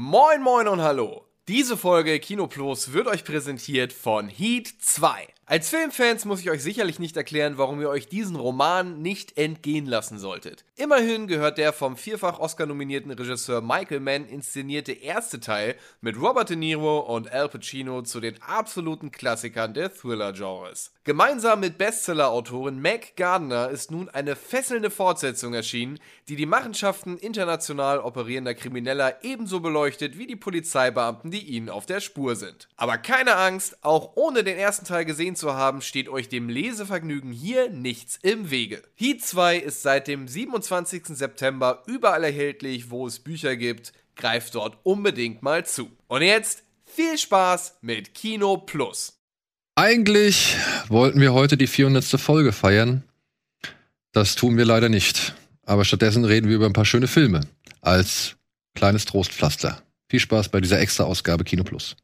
Moin moin und hallo. Diese Folge Kino Plus wird euch präsentiert von Heat 2. Als Filmfans muss ich euch sicherlich nicht erklären, warum ihr euch diesen Roman nicht entgehen lassen solltet. Immerhin gehört der vom vierfach Oscar-nominierten Regisseur Michael Mann inszenierte erste Teil mit Robert De Niro und Al Pacino zu den absoluten Klassikern der Thriller-Genres. Gemeinsam mit Bestseller-Autorin Meg Gardner ist nun eine fesselnde Fortsetzung erschienen, die die Machenschaften international operierender Krimineller ebenso beleuchtet wie die Polizeibeamten, die ihnen auf der Spur sind. Aber keine Angst, auch ohne den ersten Teil gesehen zu haben, steht euch dem Lesevergnügen hier nichts im Wege. Heat 2 ist seit dem 27. September überall erhältlich, wo es Bücher gibt. Greift dort unbedingt mal zu. Und jetzt viel Spaß mit Kino Plus. Eigentlich wollten wir heute die 400. Folge feiern. Das tun wir leider nicht. Aber stattdessen reden wir über ein paar schöne Filme als kleines Trostpflaster. Viel Spaß bei dieser extra Ausgabe Kino Plus.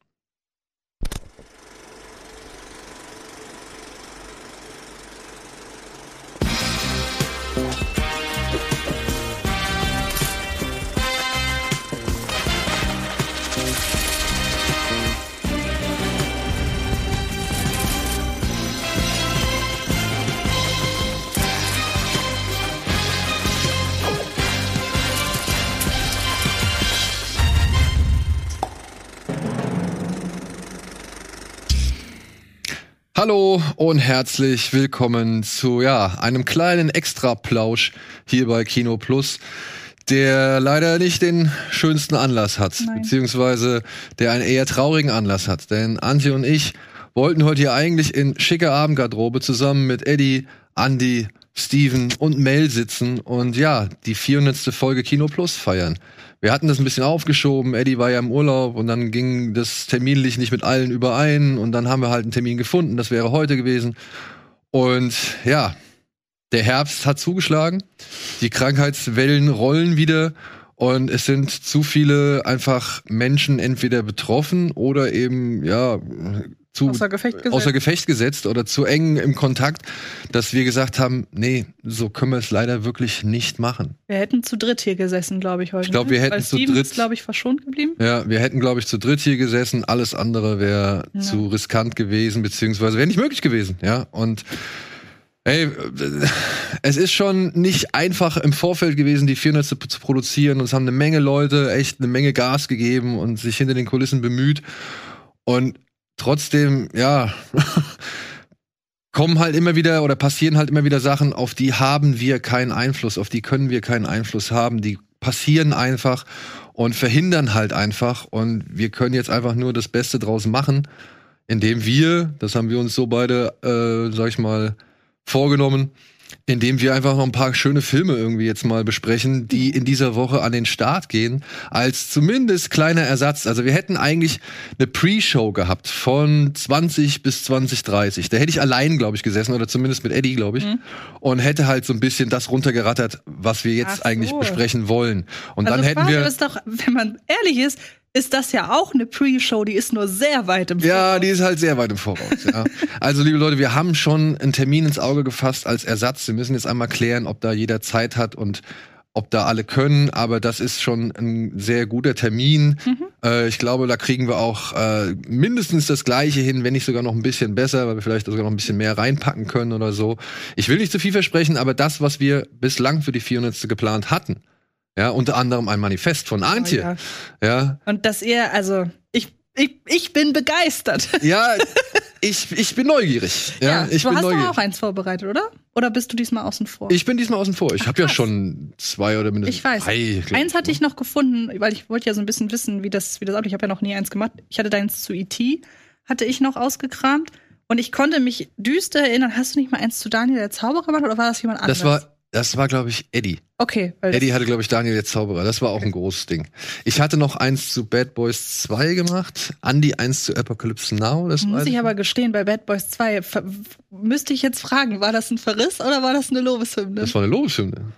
Hallo und herzlich willkommen zu ja, einem kleinen Extra-Plausch hier bei Kino Plus, der leider nicht den schönsten Anlass hat, Nein. beziehungsweise der einen eher traurigen Anlass hat. Denn Antje und ich wollten heute hier eigentlich in schicker Abendgarderobe zusammen mit Eddie, Andy, Steven und Mel sitzen und ja, die 400. Folge Kino Plus feiern. Wir hatten das ein bisschen aufgeschoben. Eddie war ja im Urlaub und dann ging das terminlich nicht mit allen überein und dann haben wir halt einen Termin gefunden. Das wäre heute gewesen. Und ja, der Herbst hat zugeschlagen. Die Krankheitswellen rollen wieder und es sind zu viele einfach Menschen entweder betroffen oder eben ja zu Außer Gefecht gesetzt. außer Gefecht gesetzt oder zu eng im Kontakt, dass wir gesagt haben, nee, so können wir es leider wirklich nicht machen. Wir hätten zu dritt hier gesessen, glaube ich, heute. Ich glaub, wir ne? hätten Weil zu Steven dritt- glaube ich, verschont geblieben. Ja, wir hätten, glaube ich, zu dritt hier gesessen. Alles andere wäre Ja. zu riskant gewesen, beziehungsweise wäre nicht möglich gewesen. Ja, und ey, es ist schon nicht einfach im Vorfeld gewesen, die 400 zu, zu produzieren. Und es haben eine Menge Leute echt eine Menge Gas gegeben und sich hinter den Kulissen bemüht. Und trotzdem, ja, kommen halt immer wieder oder passieren halt immer wieder Sachen, auf die haben wir keinen Einfluss, auf die können wir keinen Einfluss haben. Die passieren einfach und verhindern halt einfach. Und wir können jetzt einfach nur das Beste draus machen, indem wir, das haben wir uns so beide, äh, sag ich mal, vorgenommen, indem wir einfach noch ein paar schöne Filme irgendwie jetzt mal besprechen, die in dieser Woche an den Start gehen, als zumindest kleiner Ersatz. Also wir hätten eigentlich eine Pre-Show gehabt von 20 bis 2030. Da hätte ich allein, glaube ich, gesessen oder zumindest mit Eddie, glaube ich, und hätte halt so ein bisschen das runtergerattert, was wir jetzt so. eigentlich besprechen wollen. Und also dann hätten wir ist doch, wenn man ehrlich ist, ist das ja auch eine Pre-Show, die ist nur sehr weit im Ja, Voraus. die ist halt sehr weit im Voraus. Ja. Also, liebe Leute, wir haben schon einen Termin ins Auge gefasst als Ersatz. Wir müssen jetzt einmal klären, ob da jeder Zeit hat und ob da alle können. Aber das ist schon ein sehr guter Termin. Äh, ich glaube, da kriegen wir auch äh, mindestens das Gleiche hin, wenn nicht sogar noch ein bisschen besser, weil wir vielleicht sogar noch ein bisschen mehr reinpacken können oder so. Ich will nicht zu viel versprechen, aber das, was wir bislang für die 400. geplant hatten, ja, unter anderem ein Manifest von Antje, ja. ja, Und dass ihr, also, ich, ich, ich bin begeistert. Ja, ich, ich bin neugierig. Ja, ich du bin hast neugierig. auch eins vorbereitet, oder? Oder bist du diesmal außen vor? Ich bin diesmal außen vor. Ich habe ja schon zwei oder mindestens Ich weiß. drei. glaub Eins hatte ich noch gefunden, weil ich wollte ja so ein bisschen wissen, wie das, wie das abläuft. Ich habe ja noch nie eins gemacht. Ich hatte deins zu E.T., hatte ich noch ausgekramt. Und ich konnte mich düster erinnern. Hast du nicht mal eins zu Daniel der Zauberer gemacht oder war das jemand anderes? Das war, das war, glaube ich, Eddie. Okay, Eddie hatte, glaube ich, Daniel der Zauberer. Das war auch ein großes Ding. Ich hatte noch eins zu Bad Boys 2 gemacht. Andy eins zu Apocalypse Now. Das muss weiß ich aber gestehen, bei Bad Boys 2 ver- müsste ich jetzt fragen, war das ein Verriss oder war das eine Lobeshymne? Das war eine Lobeshymne.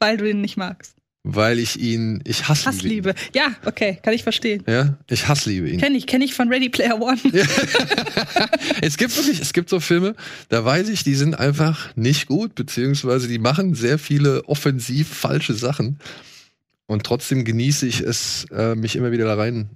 Weil du ihn nicht magst. Weil ich ihn, ich hasse Hassliebe. Ja, okay, kann ich verstehen. Ihn. Ja, ich hassliebe ihn. Kenne ich, kenne ich von Ready Player One. es gibt wirklich, es gibt so Filme, da weiß ich, die sind einfach nicht gut, beziehungsweise die machen sehr viele offensiv falsche Sachen. Und trotzdem genieße ich es, äh, mich immer wieder da rein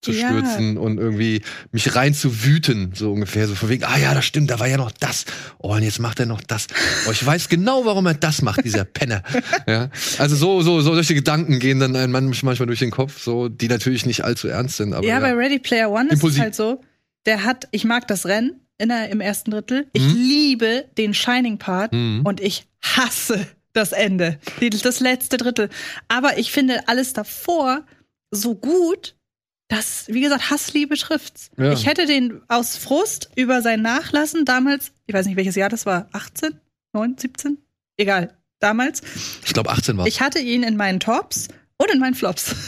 zu Ja. stürzen und irgendwie mich rein zu wüten, so ungefähr, so von wegen, ah ja, das stimmt, da war ja noch das. Oh, und jetzt macht er noch das. Oh, ich weiß genau, warum er das macht, dieser Penner. ja. Also so, so, so solche Gedanken gehen dann einem manch- manchmal durch den Kopf, so, die natürlich nicht allzu ernst sind, aber ja, ja. bei Ready Player One ist Impulsiv. es halt so, der hat, ich mag das Rennen in der, im ersten Drittel. Ich Mhm. liebe den Shining Part Mhm. und ich hasse das Ende, das letzte Drittel. Aber ich finde alles davor so gut, dass, wie gesagt, Hassliebe trifft's. Ja. Ich hätte den aus Frust über sein Nachlassen damals, ich weiß nicht welches Jahr das war, 18, 9, 17? Egal, damals. ich glaube 18 war. Ich hatte ihn in meinen Tops und in meinen Flops.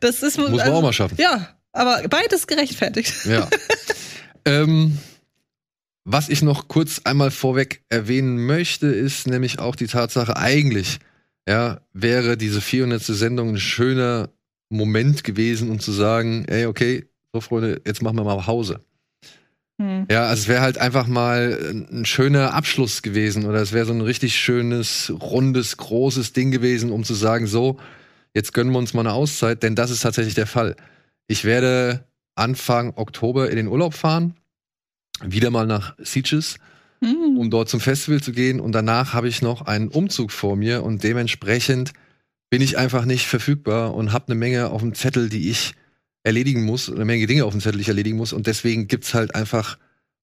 Das ist Muss man auch mal schaffen. Ja, aber beides gerechtfertigt. Ja. ähm, was ich noch kurz einmal vorweg erwähnen möchte, ist nämlich auch die Tatsache, eigentlich ja, wäre diese 400. Sendung ein schöner Moment gewesen, um zu sagen, ey, okay, so Freunde, jetzt machen wir mal Pause. Hm. Ja, also es wäre halt einfach mal ein schöner Abschluss gewesen oder es wäre so ein richtig schönes, rundes, großes Ding gewesen, um zu sagen, so, jetzt gönnen wir uns mal eine Auszeit, denn das ist tatsächlich der Fall. Ich werde Anfang Oktober in den Urlaub fahren, wieder mal nach Sitges, Hm. um dort zum Festival zu gehen und danach habe ich noch einen Umzug vor mir und dementsprechend bin ich einfach nicht verfügbar und habe eine Menge auf dem Zettel, die ich erledigen muss, eine Menge Dinge auf dem Zettel, die ich erledigen muss. Und deswegen gibt's halt einfach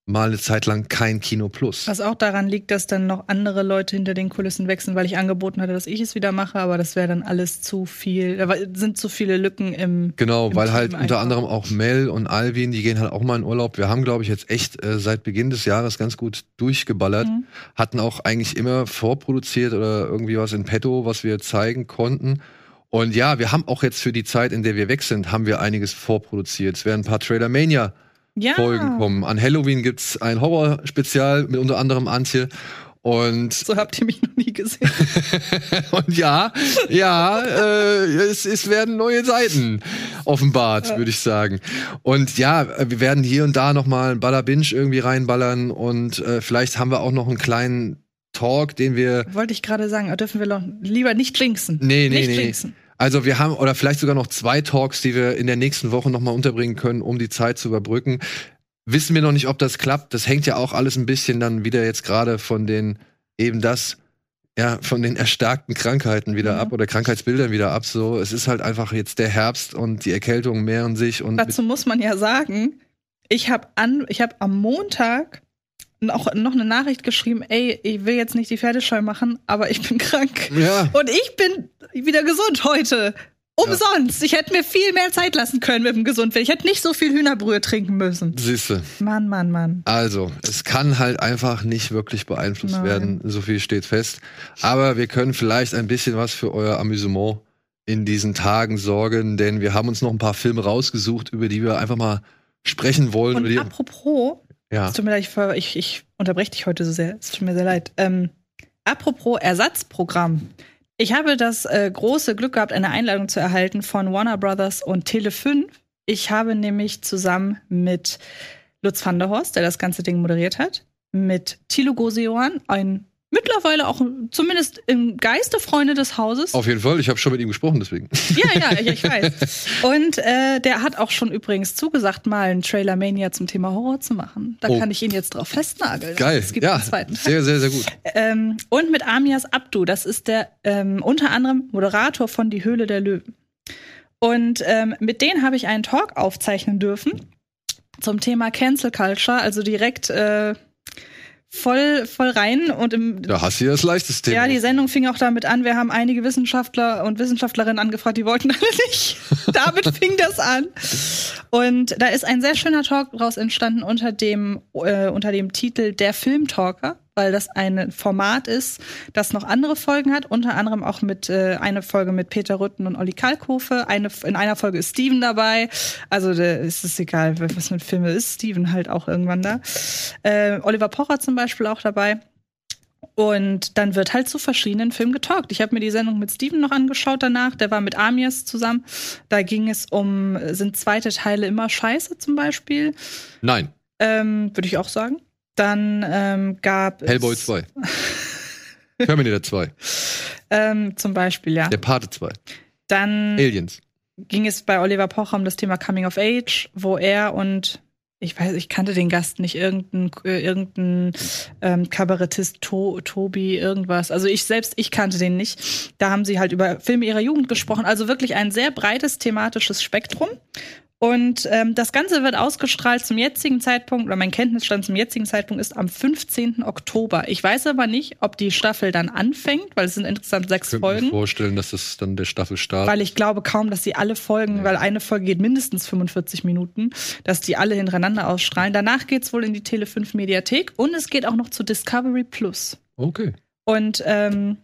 mal eine Zeit lang kein Kino Plus. Was auch daran liegt, dass dann noch andere Leute hinter den Kulissen wechseln, weil ich angeboten hatte, dass ich es wieder mache, aber das wäre dann alles zu viel. Da war- sind zu viele Lücken im. Genau, im weil Team halt unter einfach. anderem auch Mel und Alvin, die gehen halt auch mal in Urlaub. Wir haben, glaube ich, jetzt echt äh, seit Beginn des Jahres ganz gut durchgeballert. Mhm. Hatten auch eigentlich immer vorproduziert oder irgendwie was in petto, was wir zeigen konnten. Und ja, wir haben auch jetzt für die Zeit, in der wir weg sind, haben wir einiges vorproduziert. Es werden ein paar Trailer Mania Ja. Folgen kommen. An Halloween gibt's ein Horror-Spezial mit unter anderem Antje. Und So habt ihr mich noch nie gesehen. und ja, ja, äh, es, es werden neue Seiten offenbart, würde ich sagen. Und ja, wir werden hier und da noch mal ein Baller Binge irgendwie reinballern und äh, vielleicht haben wir auch noch einen kleinen Talk, den wir Wollte ich gerade sagen, dürfen wir doch lieber nicht jinxen. Nee, nee, nicht nee. jinxen. Also wir haben oder vielleicht sogar noch zwei Talks, die wir in der nächsten Woche noch mal unterbringen können, um die Zeit zu überbrücken. Wissen wir noch nicht, ob das klappt. Das hängt ja auch alles ein bisschen dann wieder jetzt gerade von den eben das ja von den erstarkten Krankheiten wieder Mhm. ab oder Krankheitsbildern wieder ab. So, es ist halt einfach jetzt der Herbst und die Erkältungen mehren sich und Dazu muss man ja sagen, ich habe an, ich habe am Montag noch, noch eine Nachricht geschrieben, ey, ich will jetzt nicht die Pferdescheu machen, aber ich bin krank. ja, Und ich bin wieder gesund heute. Umsonst. Ich hätte mir viel mehr Zeit lassen können mit dem Gesundwerden. Ich hätte nicht so viel Hühnerbrühe trinken müssen. siehste. Mann, Mann, Mann. Also, es kann halt einfach nicht wirklich beeinflusst Nein. werden, so viel steht fest. Aber wir können vielleicht ein bisschen was für euer Amüsement in diesen Tagen sorgen, denn wir haben uns noch ein paar Filme rausgesucht, über die wir einfach mal sprechen wollen. über Und die, apropos, ja. es tut mir leid, ich, ich, unterbreche dich heute so sehr. Es tut mir sehr leid. Ähm, apropos Ersatzprogramm. Ich habe das äh, große Glück gehabt, eine Einladung zu erhalten von Warner Brothers und Tele5. Ich habe nämlich zusammen mit Lutz van der Horst, der das ganze Ding moderiert hat, mit Thilo Goseoan, ein mittlerweile auch zumindest im Geiste Freunde des Hauses. Auf jeden Fall, ich habe schon mit ihm gesprochen, deswegen. Ja, ja, ja, ich weiß. Und äh, der hat auch schon übrigens zugesagt, mal einen Trailer Mania zum Thema Horror zu machen. Da Oh. kann ich ihn jetzt drauf festnageln. Geil. Es gibt ja, einen zweiten Teil. sehr, sehr, sehr gut. Ähm, und mit Amias Abdu, das ist der ähm, unter anderem Moderator von Die Höhle der Löwen. Und ähm, mit denen habe ich einen Talk aufzeichnen dürfen zum Thema Cancel Culture, also direkt äh, voll, voll rein und im Da hast du ja das leichteste Thema. ja, die Sendung fing auch damit an. Wir haben einige Wissenschaftler und Wissenschaftlerinnen angefragt, die wollten alle nicht. damit fing das an. Und da ist ein sehr schöner Talk daraus entstanden unter dem, äh, unter dem Titel Der Filmtalker, weil das ein Format ist, das noch andere Folgen hat, unter anderem auch mit äh, eine Folge mit Peter Rütten und Olli Kalkofe. Eine, in einer Folge ist Steven dabei. Also da ist es egal, was mit Filme ist. Steven halt auch irgendwann da. Äh, Oliver Pocher zum Beispiel auch dabei. Und dann wird halt zu verschiedenen Filmen getalkt. Ich habe mir die Sendung mit Steven noch angeschaut danach. Der war mit Amias zusammen. Da ging es um, sind zweite Teile immer scheiße zum Beispiel? Nein, Ähm, Würde ich auch sagen. Dann ähm, gab Hellboy es 2. Terminator 2. Ähm, zum Beispiel, ja. Der Pate 2. Dann Aliens. ging es bei Oliver Pocher um das Thema Coming of Age, wo er und ich weiß, ich kannte den Gast nicht, irgendein, äh, irgendein ähm, Kabarettist, to, Tobi, irgendwas. Also ich selbst, ich kannte den nicht. Da haben sie halt über Filme ihrer Jugend gesprochen. Also wirklich ein sehr breites thematisches Spektrum. Und ähm, das Ganze wird ausgestrahlt zum jetzigen Zeitpunkt, oder mein Kenntnisstand zum jetzigen Zeitpunkt ist am 15. Oktober. Ich weiß aber nicht, ob die Staffel dann anfängt, weil es sind insgesamt sechs Ich könnte mir Folgen. vorstellen, dass das dann der Staffelstart Weil ich glaube kaum, dass sie alle Folgen, weil eine Folge geht mindestens 45 Minuten, dass die alle hintereinander ausstrahlen. Danach geht's wohl in die Tele 5 Mediathek und es geht auch noch zu Discovery Plus. Okay. Und ähm,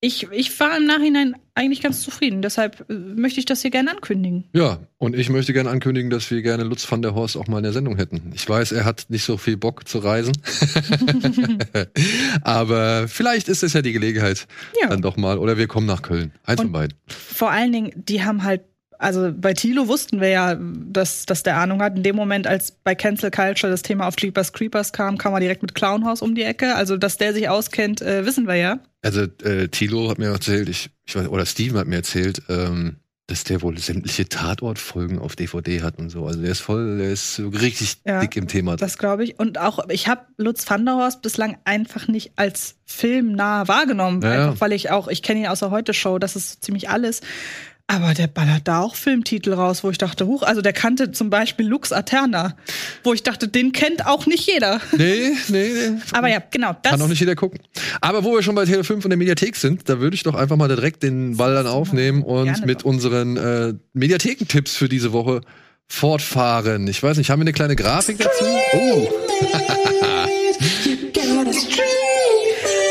ich, ich war im Nachhinein eigentlich ganz zufrieden. Deshalb äh, möchte ich das hier gerne ankündigen. Ja, und ich möchte gerne ankündigen, dass wir gerne Lutz van der Horst auch mal in der Sendung hätten. Ich weiß, er hat nicht so viel Bock zu reisen. Aber vielleicht ist es ja die Gelegenheit Ja. dann doch mal. Oder wir kommen nach Köln. Eins Und- von beiden. Vor allen Dingen, die haben halt, also bei Thilo wussten wir ja, dass, dass der Ahnung hat. In dem Moment, als bei Cancel Culture das Thema auf Jeepers Creepers kam, kam er direkt mit Clownhouse um die Ecke. Also, dass der sich auskennt, äh, wissen wir ja. Also äh, Thilo hat mir erzählt, ich, ich weiß, oder Steven hat mir erzählt, ähm, dass der wohl sämtliche Tatortfolgen auf DVD hat und so. Also der ist voll, der ist so richtig Ja, dick im Thema. Das glaube ich. Und auch, ich habe Lutz van der Horst bislang einfach nicht als filmnah wahrgenommen. Ja. Einfach weil ich auch, ich kenne ihn aus der Heute-Show, das ist so ziemlich alles. Aber der ballert da auch Filmtitel raus, wo ich dachte, huch, also der kannte zum Beispiel Lux Aterna, wo ich dachte, den kennt auch nicht jeder. Nee, nee, nee. Aber ja, genau, das. Kann auch nicht jeder gucken. Aber wo wir schon bei Tele 5 und der Mediathek sind, da würde ich doch einfach mal direkt den Ball dann aufnehmen und Gerne mit doch. unseren äh, Mediathekentipps für diese Woche fortfahren. Ich weiß nicht, haben wir eine kleine Grafik dazu? Oh,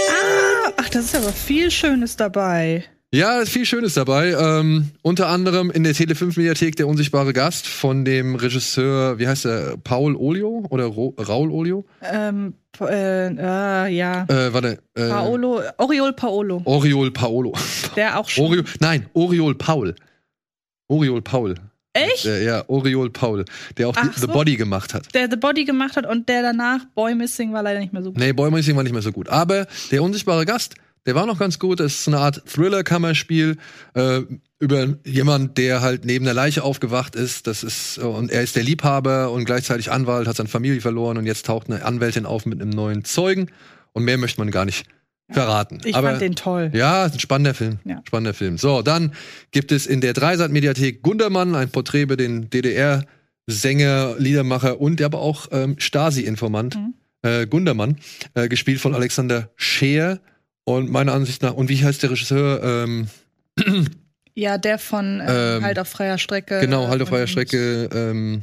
Ah, ach, das ist aber viel Schönes dabei. Ja, ist viel Schönes dabei. Ähm, unter anderem in der Tele 5 Mediathek der unsichtbare Gast von dem Regisseur, wie heißt er, Paul Olio oder Ro Raul Olio? Ähm, äh, äh, ja. Äh, warte, äh, Paolo, Oriol Paolo. Oriol Paolo. Der auch schon. Oriol, nein, Oriol Paul. Oriol Paul. Echt? Der, ja, Oriol Paul, der auch so. The Body gemacht hat. Der The Body gemacht hat und der danach Boy Missing war leider nicht mehr so gut. Nee, Boy Missing war nicht mehr so gut. Aber der unsichtbare Gast, der war noch ganz gut. Das ist so eine Art Thriller-Kammerspiel äh, über jemand, der halt neben der Leiche aufgewacht ist. Das ist und er ist der Liebhaber und gleichzeitig Anwalt, hat seine Familie verloren und jetzt taucht eine Anwältin auf mit einem neuen Zeugen. Und mehr möchte man gar nicht verraten. Ich Aber fand den toll. ja, ist ein spannender Film. Ja. Spannender Film. So, dann gibt es in der Dreisat-Mediathek Gundermann ein Porträt über den DDR-Sänger, Liedermacher und aber auch ähm, Stasi-Informant Mhm. äh, Gundermann, äh, gespielt von Alexander Scheer. Und meiner Ansicht nach, und wie heißt der Regisseur? Ähm, Ja, der von äh, Ähm, Halt auf freier Strecke. genau, Halt auf freier und Strecke. Ähm,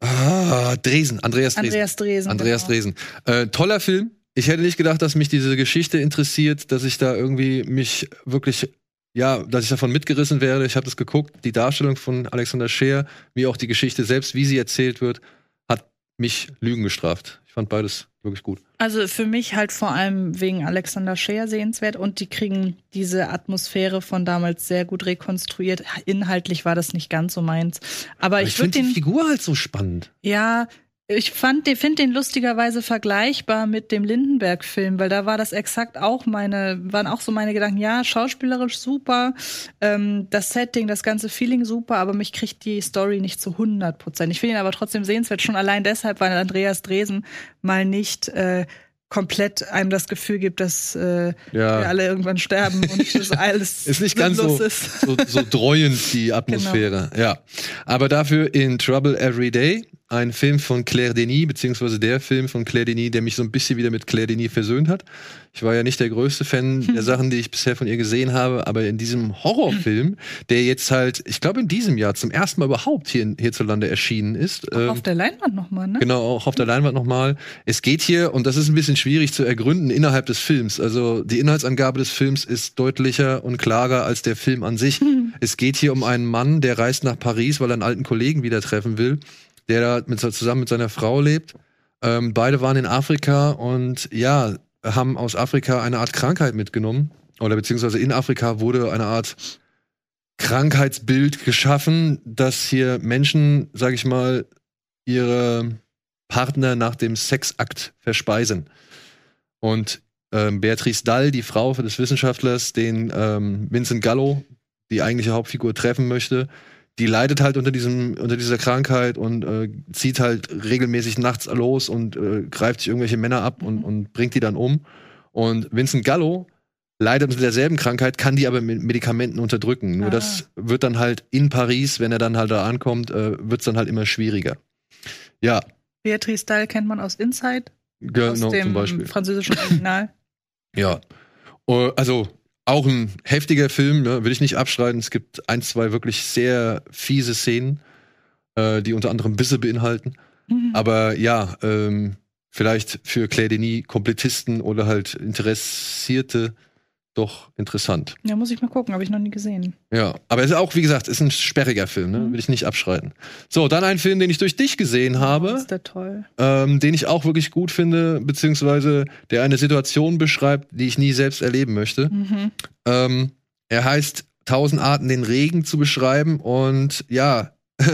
ah, Dresen, Andreas Dresen. Andreas Dresen. Andreas genau. Dresen. Äh, toller Film. Ich hätte nicht gedacht, dass mich diese Geschichte interessiert, dass ich da irgendwie mich wirklich, ja, dass ich davon mitgerissen werde. Ich habe das geguckt. Die Darstellung von Alexander Scheer, wie auch die Geschichte selbst, wie sie erzählt wird, hat mich Lügen gestraft. Ich fand beides wirklich gut. Also für mich halt vor allem wegen Alexander Scheer sehenswert und die kriegen diese Atmosphäre von damals sehr gut rekonstruiert. Inhaltlich war das nicht ganz so meins. Aber, Aber ich, ich finde die den, Figur halt so spannend. ja, ich fand, den- finde den lustigerweise vergleichbar mit dem Lindenberg-Film, weil da war das exakt auch meine, waren auch so meine Gedanken, ja, schauspielerisch super, ähm, das Setting, das ganze Feeling super, aber mich kriegt die Story nicht zu 100 Prozent. Ich finde ihn aber trotzdem sehenswert, schon allein deshalb, weil Andreas Dresen mal nicht äh, komplett einem das Gefühl gibt, dass äh, Ja. wir alle irgendwann sterben und das alles Ist nicht ganz so, ist. so, so dreuend, die Atmosphäre. Ja. Aber dafür in Trouble Every Day, ein Film von Claire Denis, beziehungsweise der Film von Claire Denis, der mich so ein bisschen wieder mit Claire Denis versöhnt hat. Ich war ja nicht der größte Fan der Sachen, die ich bisher von ihr gesehen habe, aber in diesem Horrorfilm, der jetzt halt, ich glaube in diesem Jahr zum ersten Mal überhaupt hier hierzulande erschienen ist. ähm, Auf der Leinwand nochmal, ne? Genau, auch auf der Leinwand nochmal. Es geht hier, und das ist ein bisschen schwierig zu ergründen innerhalb des Films. Also die Inhaltsangabe des Films ist deutlicher und klarer als der Film an sich. Es geht hier um einen Mann, der reist nach Paris, weil er einen alten Kollegen wieder treffen will, der da mit, zusammen mit seiner Frau lebt. Ähm, beide waren in Afrika und ja, haben aus Afrika eine Art Krankheit mitgenommen. Oder beziehungsweise in Afrika wurde eine Art Krankheitsbild geschaffen, dass hier Menschen, sag ich mal, ihre Partner nach dem Sexakt verspeisen. Und ähm, Beatrice Dall, die Frau des Wissenschaftlers, den ähm, Vincent Gallo, die eigentliche Hauptfigur, treffen möchte, die leidet halt unter diesem unter dieser Krankheit und äh, zieht halt regelmäßig nachts los und äh, greift sich irgendwelche Männer ab und, und bringt die dann um. Und Vincent Gallo leidet unter derselben Krankheit, kann die aber mit Medikamenten unterdrücken. Nur Ah. das wird dann halt in Paris, wenn er dann halt da ankommt, äh, wird es dann halt immer schwieriger. Ja, Beatrice Dahl kennt man aus Inside, aus genau dem zum Beispiel. französischen Original. Ja. Äh, Also auch ein heftiger Film, ne? will ich nicht abstreiten. Es gibt ein, zwei wirklich sehr fiese Szenen, äh, die unter anderem Bisse beinhalten. Mhm. Aber ja, ähm, vielleicht für Claire Denis Komplettisten oder halt Interessierte doch interessant. ja, muss ich mal gucken, habe ich noch nie gesehen. Ja, aber es ist auch, wie gesagt, ist ein sperriger Film, ne? Mhm. will ich nicht abstreiten. So, dann ein Film, den ich durch dich gesehen habe. Oh, ist der toll. ähm, den ich auch wirklich gut finde, beziehungsweise der eine Situation beschreibt, die ich nie selbst erleben möchte. Mhm. Ähm, er heißt Tausend Arten, den Regen zu beschreiben und ja,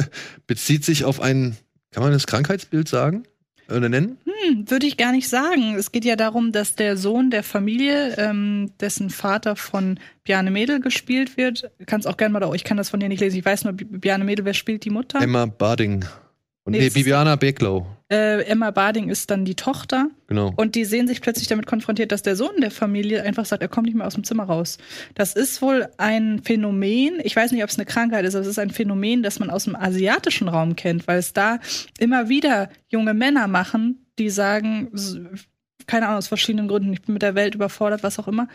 bezieht sich auf ein, kann man das Krankheitsbild sagen? Oder nennen? Hm, würde ich gar nicht sagen. Es geht ja darum, dass der Sohn der Familie, ähm, dessen Vater von Bjarne Mädel gespielt wird, kannst auch gerne mal da, ich kann das von dir nicht lesen. Ich weiß nur, Bjarne Mädel, wer spielt die Mutter? Emma Barding. Und Nee, Bibiana Beklow. Äh, Emma Barding ist dann die Tochter. Genau. Und die sehen sich plötzlich damit konfrontiert, dass der Sohn der Familie einfach sagt, er kommt nicht mehr aus dem Zimmer raus. Das ist wohl ein Phänomen, ich weiß nicht, ob es eine Krankheit ist, aber es ist ein Phänomen, das man aus dem asiatischen Raum kennt, weil es da immer wieder junge Männer machen, die sagen, keine Ahnung, aus verschiedenen Gründen, ich bin mit der Welt überfordert, was auch immer.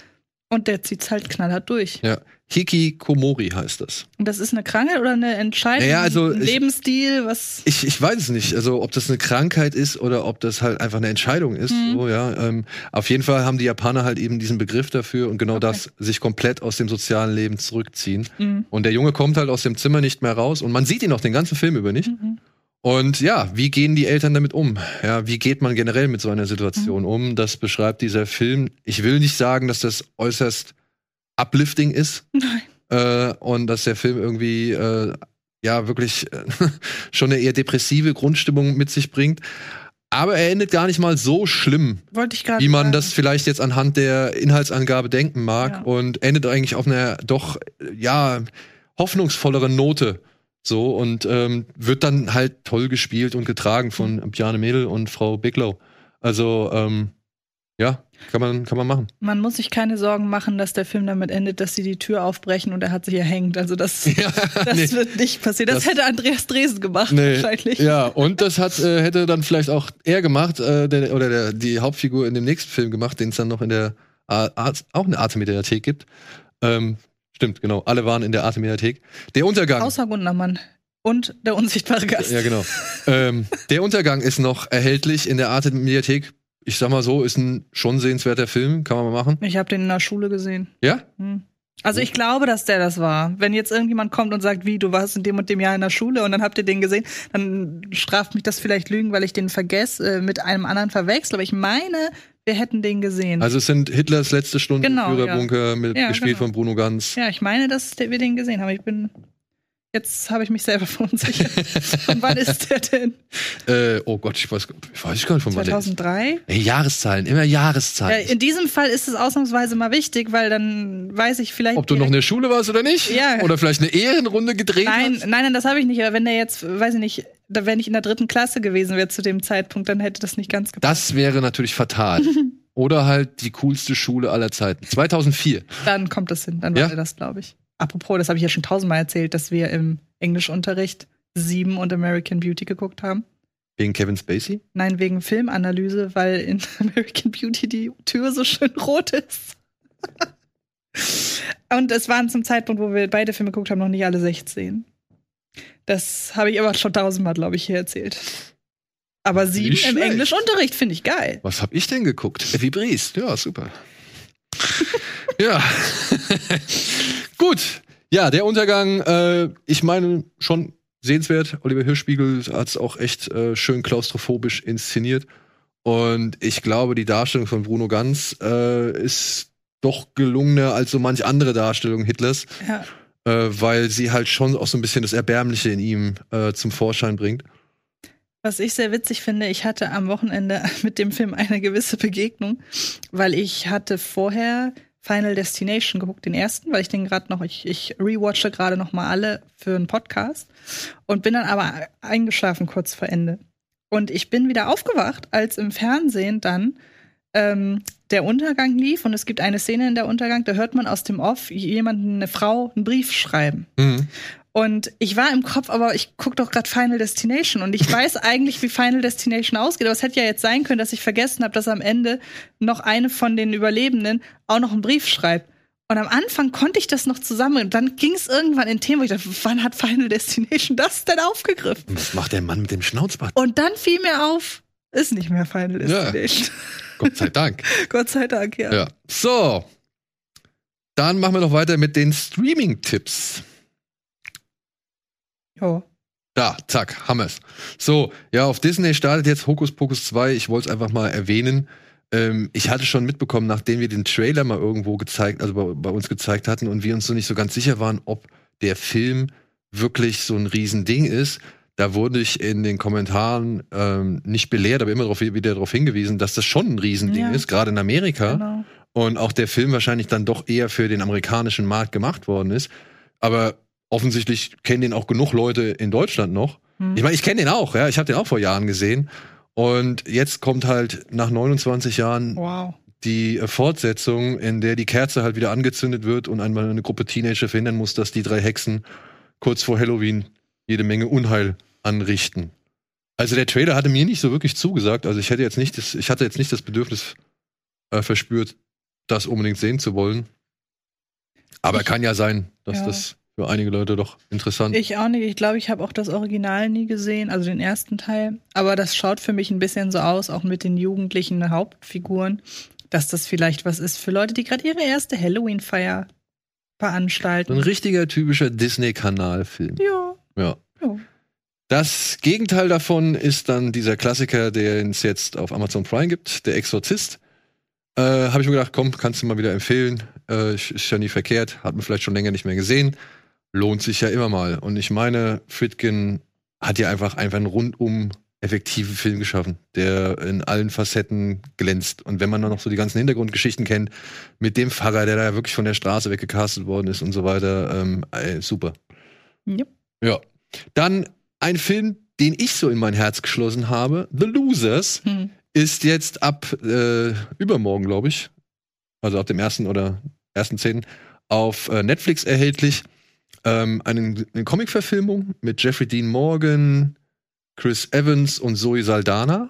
Und der zieht's halt knallhart durch. Ja. Hikikomori heißt das. Und das ist eine Krankheit oder eine Entscheidung, Naja, also ein ich- Lebensstil, was Ich, ich weiß es nicht, also ob das eine Krankheit ist oder ob das halt einfach eine Entscheidung ist. Mhm. So, ja. ähm, auf jeden Fall haben die Japaner halt eben diesen Begriff dafür und genau Okay. das, sich komplett aus dem sozialen Leben zurückziehen. Mhm. Und der Junge kommt halt aus dem Zimmer nicht mehr raus und man sieht ihn auch den ganzen Film über nicht. Mhm. Und ja, wie gehen die Eltern damit um? Ja, wie geht man generell mit so einer Situation Mhm. um? Das beschreibt dieser Film. Ich will nicht sagen, dass das äußerst uplifting ist Nein. äh, und dass der Film irgendwie äh, ja wirklich äh, schon eine eher depressive Grundstimmung mit sich bringt. Aber er endet gar nicht mal so schlimm, wie man sagen. das vielleicht jetzt anhand der Inhaltsangabe denken mag Ja. und endet eigentlich auf einer doch ja hoffnungsvolleren Note. So und ähm, wird dann halt toll gespielt und getragen von Bjarne Mädel und Frau Bicklow. Also ähm, ja, kann man kann man machen. Man muss sich keine Sorgen machen, dass der Film damit endet, dass sie die Tür aufbrechen und er hat sich erhängt. Also das, Ja, das nee. wird nicht passieren. Das, Das- hätte Andreas Dresen gemacht Nee, wahrscheinlich. Ja, und das hat äh, hätte dann vielleicht auch er gemacht, äh, der, oder der, die Hauptfigur in dem nächsten Film gemacht, den es dann noch in der Art, auch eine Arte-Mediathek gibt. Ähm, stimmt, genau. Alle waren in der Arte-Mediathek. Der Untergang. Außer Gundermann und der unsichtbare Gast. ja, genau. ähm, der Untergang ist noch erhältlich in der Arte-Mediathek. Ich sag mal so, ist ein schon sehenswerter Film, kann man mal machen. Ich habe den in der Schule gesehen. Ja? Hm. Also ich glaube, dass der das war. Wenn jetzt irgendjemand kommt und sagt, wie, du warst in dem und dem Jahr in der Schule und dann habt ihr den gesehen, dann straft mich das vielleicht Lügen, weil ich den vergesse, äh, mit einem anderen verwechsel. Aber ich meine, wir hätten den gesehen. Also es sind Hitlers letzte Stunden Genau, im Führerbunker mit, Ja, gespielt genau. von Bruno Ganz. ja, ich meine, dass wir den gesehen haben. Ich bin. Jetzt habe ich mich selber verunsichert. Von wann ist der denn? Äh, oh Gott, ich weiß, ich weiß gar nicht von wann der ist. 2003? Ey, Jahreszahlen, immer Ja, Jahreszahlen. in diesem Fall ist es ausnahmsweise mal wichtig, weil dann weiß ich vielleicht. Ob du noch in der Schule warst oder nicht? Ja. Oder vielleicht eine Ehrenrunde gedreht Nein, hast? nein, nein, das habe ich nicht. Aber wenn der jetzt, weiß ich nicht, wenn ich in der dritten Klasse gewesen wäre zu dem Zeitpunkt, dann hätte das nicht ganz gepasst. Das wäre natürlich fatal. Oder halt die coolste Schule aller Zeiten. 2004. Dann kommt das hin. Dann war Ja? das, glaube ich. Apropos, das habe ich ja schon tausendmal erzählt, dass wir im Englischunterricht Sieben und American Beauty geguckt haben. Wegen Kevin Spacey? Nein, wegen Filmanalyse, weil in American Beauty die Tür so schön rot ist. Und es waren zum Zeitpunkt, wo wir beide Filme geguckt haben, noch nicht alle 16. Das habe ich aber schon tausendmal, glaube ich, hier erzählt. Aber sieben Nicht im. Englischunterricht finde ich geil. Was hab ich denn geguckt? Effi Briest. Ja, super. ja. Gut. Ja, der Untergang, äh, ich meine, schon sehenswert. Oliver Hirschspiegel hat es auch echt äh, schön klaustrophobisch inszeniert. Und ich glaube, die Darstellung von Bruno Ganz äh, ist doch gelungener als so manch andere Darstellung Hitlers, Ja. äh, weil sie halt schon auch so ein bisschen das Erbärmliche in ihm äh, zum Vorschein bringt. Was ich sehr witzig finde, ich hatte am Wochenende mit dem Film eine gewisse Begegnung, weil ich hatte vorher Final Destination geguckt, den ersten, weil ich den gerade noch, ich, ich rewatche gerade noch mal alle für einen Podcast und bin dann aber eingeschlafen kurz vor Ende. Und ich bin wieder aufgewacht, als im Fernsehen dann ähm, der Untergang lief und es gibt eine Szene in der Untergang, da hört man aus dem Off jemanden, eine Frau, einen Brief schreiben. Mhm. Und ich war im Kopf, aber ich gucke doch gerade Final Destination und ich weiß eigentlich, wie Final Destination ausgeht. Aber es hätte ja jetzt sein können, dass ich vergessen habe, dass am Ende noch eine von den Überlebenden auch noch einen Brief schreibt. Und am Anfang konnte ich das noch zusammen und dann ging es irgendwann in Themen, wo ich dachte, wann hat Final Destination das denn aufgegriffen? Was macht der Mann mit dem Schnauzbart? Und dann fiel mir auf, ist nicht mehr Final Ja. Destination. Gott sei Dank. Gott sei Dank, ja. Ja. So. Dann machen wir noch weiter mit den Streaming-Tipps. Jo. Da, zack, Hammers. So, ja, auf Disney startet jetzt Hokus Pokus 2. Ich wollte es einfach mal erwähnen. Ähm, ich hatte schon mitbekommen, nachdem wir den Trailer mal irgendwo gezeigt, also bei, bei uns gezeigt hatten und wir uns so nicht so ganz sicher waren, ob der Film wirklich so ein Riesending ist. Da wurde ich in den Kommentaren ähm, nicht belehrt, aber immer darauf, wieder darauf hingewiesen, dass das schon ein Riesending Ja. ist, gerade in Amerika. Genau. Und auch der Film wahrscheinlich dann doch eher für den amerikanischen Markt gemacht worden ist. Aber offensichtlich kennen den auch genug Leute in Deutschland noch. Hm. Ich meine, ich kenne den auch, ja. Ich habe den auch vor Jahren gesehen. Und jetzt kommt halt nach 29 Jahren Wow. die äh, Fortsetzung, in der die Kerze halt wieder angezündet wird und einmal eine Gruppe Teenager verhindern muss, dass die drei Hexen kurz vor Halloween jede Menge Unheil anrichten. Also der Trailer hatte mir nicht so wirklich zugesagt. Also ich hätte jetzt nicht das, ich hatte jetzt nicht das Bedürfnis äh, verspürt, das unbedingt sehen zu wollen. Aber Ich- kann ja sein, dass Ja. das für einige Leute doch interessant Ich auch nicht. Ich glaube, ich habe auch das Original nie gesehen, also den ersten Teil. Aber das schaut für mich ein bisschen so aus, auch mit den jugendlichen Hauptfiguren, dass das vielleicht was ist für Leute, die gerade ihre erste Halloween-Feier So veranstalten. ein richtiger typischer Disney-Kanal-Film. ja, Ja. ja. Das Gegenteil davon ist dann dieser Klassiker, den es jetzt auf Amazon Prime gibt, der Exorzist. Äh, Habe ich mir gedacht, komm, kannst du mal wieder empfehlen. Äh, ist ja nie verkehrt, hat man vielleicht schon länger nicht mehr gesehen. Lohnt sich ja immer mal. Und ich meine, Friedkin hat ja einfach, einfach einen rundum effektiven Film geschaffen, der in allen Facetten glänzt. Und wenn man dann noch so die ganzen Hintergrundgeschichten kennt, mit dem Pfarrer, der da wirklich von der Straße weggecastet worden ist und so weiter, ähm, äh, super. Ja. Ja. Dann ein Film, den ich so in mein Herz geschlossen habe, The Losers, Hm. ist jetzt ab äh, übermorgen, glaube ich, also ab dem ersten oder ersten zehnten auf äh, Netflix erhältlich. Ähm, eine, eine Comic-Verfilmung mit Jeffrey Dean Morgan, Chris Evans und Zoe Saldana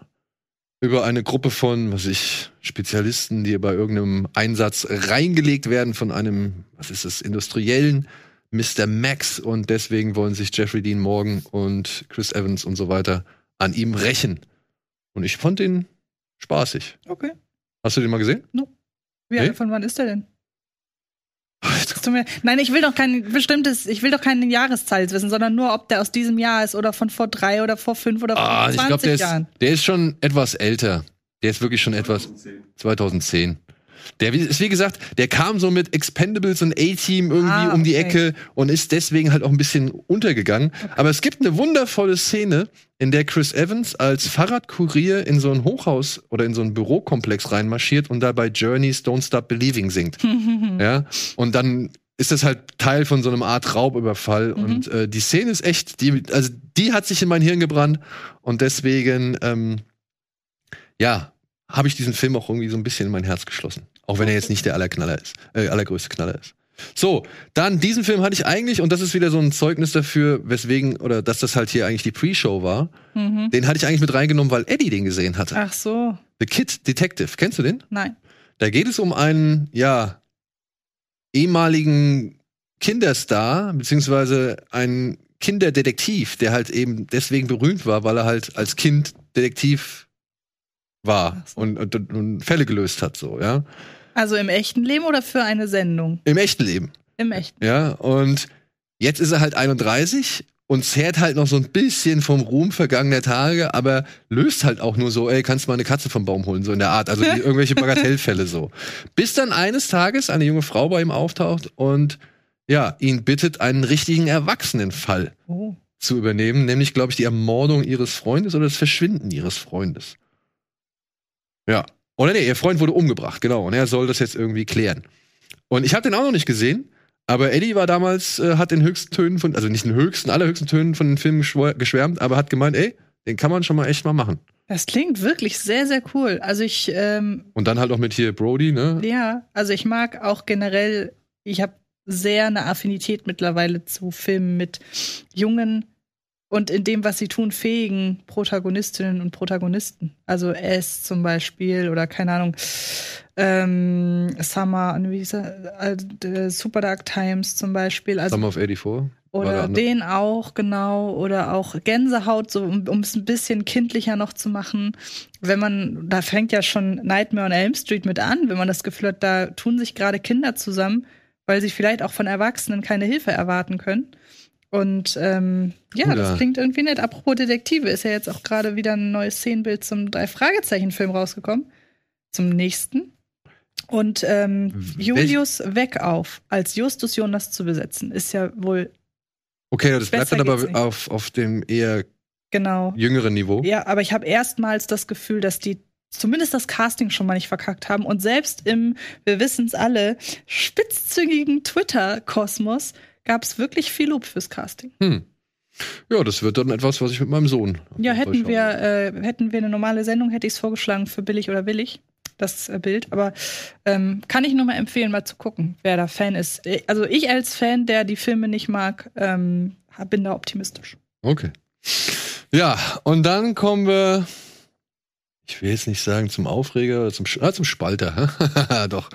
über eine Gruppe von, was ich, Spezialisten, die bei irgendeinem Einsatz reingelegt werden von einem, was ist es, industriellen Mr. Max und deswegen wollen sich Jeffrey Dean Morgan und Chris Evans und so weiter an ihm rächen. Und ich fand den spaßig. Okay. Hast du den mal gesehen? Wie, Nee? Von wann ist der denn? Nein, ich will doch kein bestimmtes, ich will doch keine Jahreszahl jetzt wissen, sondern nur, ob der aus diesem Jahr ist oder von vor drei oder vor fünf oder vor Ah, ich 20 glaube, der ist, Jahren. der ist schon etwas älter. Der ist wirklich schon etwas 2010. Der ist wie gesagt, der kam so mit Expendables und A-Team irgendwie Ah, um die okay. Ecke und ist deswegen halt auch ein bisschen untergegangen. Aber es gibt eine wundervolle Szene, in der Chris Evans als Fahrradkurier in so ein Hochhaus oder in so ein Bürokomplex reinmarschiert und dabei Journeys Don't Stop Believing singt. ja, und dann ist das halt Teil von so einem Art Raubüberfall Mhm. und äh, die Szene ist echt, die, also die hat sich in mein Hirn gebrannt und deswegen, ähm, ja, habe ich diesen Film auch irgendwie so ein bisschen in mein Herz geschlossen. Auch wenn er jetzt nicht der allerknaller ist, äh, allergrößte Knaller ist. So, dann diesen Film hatte ich eigentlich, und das ist wieder so ein Zeugnis dafür, weswegen, oder dass das halt hier eigentlich die Pre-Show war, Mhm. den hatte ich eigentlich mit reingenommen, weil Eddie den gesehen hatte. Ach so, The Kid Detective, kennst du den? nein. Da geht es um einen, ja, ehemaligen Kinderstar, beziehungsweise einen Kinderdetektiv, der halt eben deswegen berühmt war, weil er halt als Kind Detektiv war so. und, und, und Fälle gelöst hat, so, ja. Also im echten Leben oder für eine Sendung? Im echten Leben, Im echten. ja. Und jetzt ist er halt 31 und zehrt halt noch so ein bisschen vom Ruhm vergangener Tage, aber löst halt auch nur so, ey, kannst du mal eine Katze vom Baum holen, so in der Art. Also die, irgendwelche Bagatellfälle so. Bis dann eines Tages eine junge Frau bei ihm auftaucht und ja, ihn bittet, einen richtigen Erwachsenenfall Oh. zu übernehmen, nämlich, glaube ich, die Ermordung ihres Freundes oder das Verschwinden ihres Freundes. Ja. Oder nee, ihr Freund wurde umgebracht, genau. Und er soll das jetzt irgendwie klären. Und ich habe den auch noch nicht gesehen, aber Eddie war damals, äh, hat den höchsten Tönen von, also nicht den höchsten, allerhöchsten Tönen von den Filmen geschwärmt, aber hat gemeint, ey, den kann man schon mal echt mal machen. Das klingt wirklich sehr, sehr cool. Also ich. Ähm, Und dann halt auch mit hier Brody, ne? Ja, also ich mag auch generell, ich habe sehr eine Affinität mittlerweile zu Filmen mit jungen und in dem, was sie tun, fähigen Protagonistinnen und Protagonisten. Also S zum Beispiel oder keine Ahnung, ähm, Summer, wie hieß er? Äh, Super Dark Times zum Beispiel. Also, Summer of 84. Oder den auch, genau. Oder auch Gänsehaut, so um, um es ein bisschen kindlicher noch zu machen. Wenn man, da fängt ja schon Nightmare on Elm Street mit an, wenn man das Gefühl hat, da tun sich gerade Kinder zusammen, weil sie vielleicht auch von Erwachsenen keine Hilfe erwarten können. Und ähm, ja, das klingt irgendwie nett. Apropos Detektive, ist ja jetzt auch gerade wieder ein neues Szenenbild zum Drei-Fragezeichen-Film rausgekommen. Zum nächsten. Und ähm, Julius Weckauf als Justus Jonas zu besetzen, ist ja wohl. Okay, das bleibt dann aber auf, auf dem eher genau. jüngeren Niveau. Ja, aber ich habe erstmals das Gefühl, dass die zumindest das Casting schon mal nicht verkackt haben. Und selbst im, wir wissen es alle, spitzzüngigen Twitter-Kosmos gab es wirklich viel Lob fürs Casting. Hm. Ja, das wird dann etwas, was ich mit meinem Sohn. Ja, hätten wir, äh, hätten wir eine normale Sendung, hätte ich es vorgeschlagen für billig oder willig, das äh, Bild. Aber ähm, kann ich nur mal empfehlen, mal zu gucken, wer da Fan ist. Äh, also ich als Fan, der die Filme nicht mag, ähm, bin da optimistisch. Okay. Ja, und dann kommen wir, ich will jetzt nicht sagen zum Aufreger, zum, ah, zum Spalter. Doch,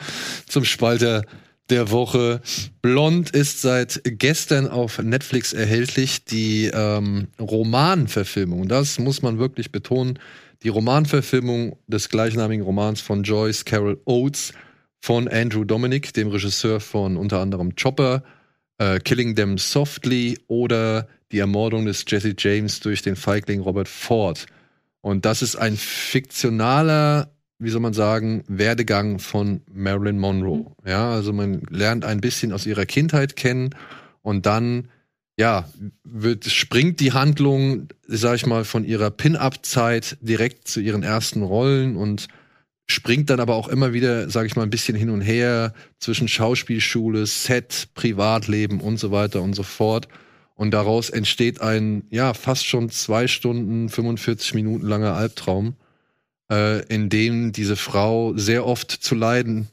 zum Spalter der Woche. Blond ist seit gestern auf Netflix erhältlich, die ähm, Romanverfilmung. Das muss man wirklich betonen. Die Romanverfilmung des gleichnamigen Romans von Joyce Carol Oates von Andrew Dominic, dem Regisseur von unter anderem Chopper, äh, Killing Them Softly oder die Ermordung des Jesse James durch den Feigling Robert Ford. Und das ist ein fiktionaler wie soll man sagen, Werdegang von Marilyn Monroe. Mhm. Ja, also man lernt ein bisschen aus ihrer Kindheit kennen und dann ja, wird, springt die Handlung, sag ich mal, von ihrer Pin-Up-Zeit direkt zu ihren ersten Rollen und springt dann aber auch immer wieder, sag ich mal, ein bisschen hin und her zwischen Schauspielschule, Set, Privatleben und so weiter und so fort. Und daraus entsteht ein, ja, fast schon zwei Stunden, 45 Minuten langer Albtraum, äh, in dem diese Frau sehr oft zu leiden,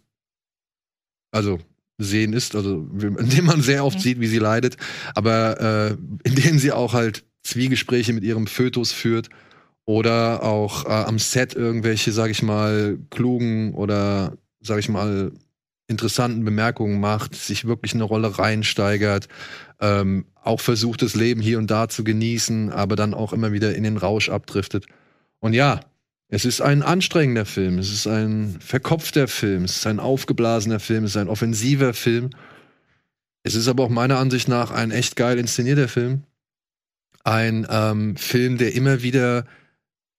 also sehen ist, also in dem man sehr oft mhm. sieht, wie sie leidet, aber äh, in dem sie auch halt Zwiegespräche mit ihrem Fötus führt oder auch äh, am Set irgendwelche, sag ich mal, klugen oder sag ich mal interessanten Bemerkungen macht, sich wirklich eine Rolle reinsteigert, ähm, auch versucht das Leben hier und da zu genießen, aber dann auch immer wieder in den Rausch abdriftet. Und ja, es ist ein anstrengender Film, es ist ein verkopfter Film, es ist ein aufgeblasener Film, es ist ein offensiver Film. Es ist aber auch meiner Ansicht nach ein echt geil inszenierter Film. Ein ähm, Film, der immer wieder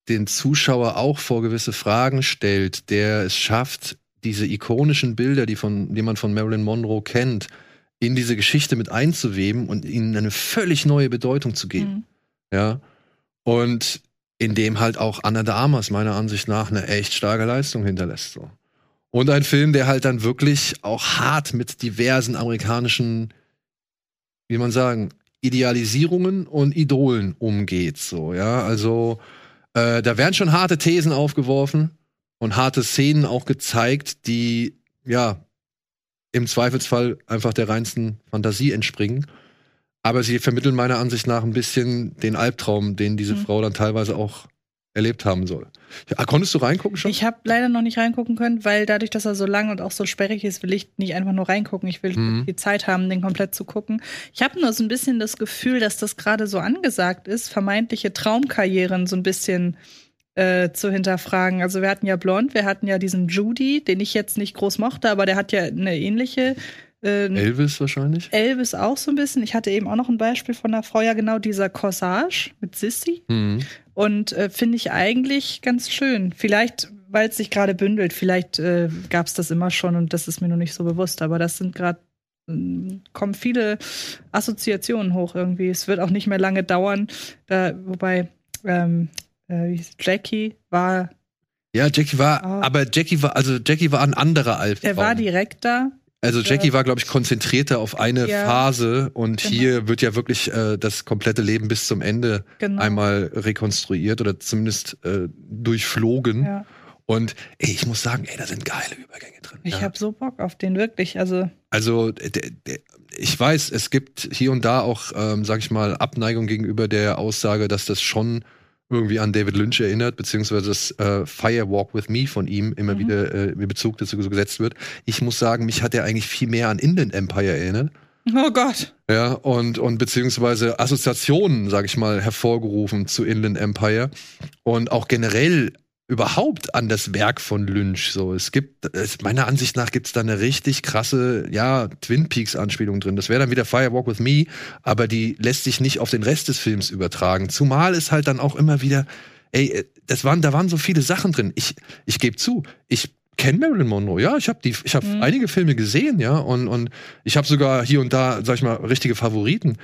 den Zuschauer auch vor gewisse Fragen stellt, der es schafft, diese ikonischen Bilder, die, von, die man von Marilyn Monroe kennt, in diese Geschichte mit einzuweben und ihnen eine völlig neue Bedeutung zu geben. Mhm. Ja. Und in dem halt auch Anna de Armas meiner Ansicht nach eine echt starke Leistung hinterlässt. So. Und ein Film, der halt dann wirklich auch hart mit diversen amerikanischen, wie man sagen, Idealisierungen und Idolen umgeht. So, ja, also äh, da werden schon harte Thesen aufgeworfen und harte Szenen auch gezeigt, die ja im Zweifelsfall einfach der reinsten Fantasie entspringen. Aber sie vermitteln meiner Ansicht nach ein bisschen den Albtraum, den diese mhm. Frau dann teilweise auch erlebt haben soll. Ja, konntest du reingucken schon? Ich habe leider noch nicht reingucken können, weil dadurch, dass er so lang und auch so sperrig ist, will ich nicht einfach nur reingucken. Ich will mhm. die Zeit haben, den komplett zu gucken. Ich habe nur so ein bisschen das Gefühl, dass das gerade so angesagt ist, vermeintliche Traumkarrieren so ein bisschen äh, zu hinterfragen. Also wir hatten ja Blond, wir hatten ja diesen Judy, den ich jetzt nicht groß mochte, aber der hat ja eine ähnliche ähm, Elvis wahrscheinlich? Elvis auch so ein bisschen. Ich hatte eben auch noch ein Beispiel von einer Frau, ja genau dieser Corsage mit Sissy. Mhm. Und äh, finde ich eigentlich ganz schön. Vielleicht, weil es sich gerade bündelt, vielleicht äh, gab es das immer schon und das ist mir noch nicht so bewusst. Aber das sind gerade ähm, kommen viele Assoziationen hoch irgendwie. Es wird auch nicht mehr lange dauern, da, wobei ähm, äh, Jackie war. Ja, Jackie war, Ah. aber Jackie war, also Jackie war ein anderer Albtraum. Er war direkt da. Also Jackie war, glaube ich, konzentrierter auf eine Ja. Phase und Genau. hier wird ja wirklich äh, das komplette Leben bis zum Ende Genau. einmal rekonstruiert oder zumindest äh, durchflogen. Ja. Und ey, ich muss sagen, ey, da sind geile Übergänge drin. Ich ja. habe so Bock auf den, wirklich. Also, Also der, der, ich weiß, es gibt hier und da auch, ähm, sag ich mal, Abneigung gegenüber der Aussage, dass das schon irgendwie an David Lynch erinnert, beziehungsweise das äh, Fire Walk with Me von ihm immer Mhm. wieder äh, in Bezug dazu so gesetzt wird. Ich muss sagen, mich hat er eigentlich viel mehr an Inland Empire erinnert. oh Gott. Ja, und, und beziehungsweise Assoziationen, sag ich mal, hervorgerufen zu Inland Empire und auch generell überhaupt an das Werk von Lynch. So, es gibt, es, meiner Ansicht nach gibt es da eine richtig krasse, ja, Twin Peaks-Anspielung drin. Das wäre dann wieder Firewalk with Me, aber die lässt sich nicht auf den Rest des Films übertragen. Zumal es halt dann auch immer wieder, ey, das waren, da waren so viele Sachen drin. Ich, ich gebe zu, ich kenne Marilyn Monroe, ja, ich habe die, ich habe Mhm. einige Filme gesehen, ja, und, und ich habe sogar hier und da, sag ich mal, richtige Favoriten.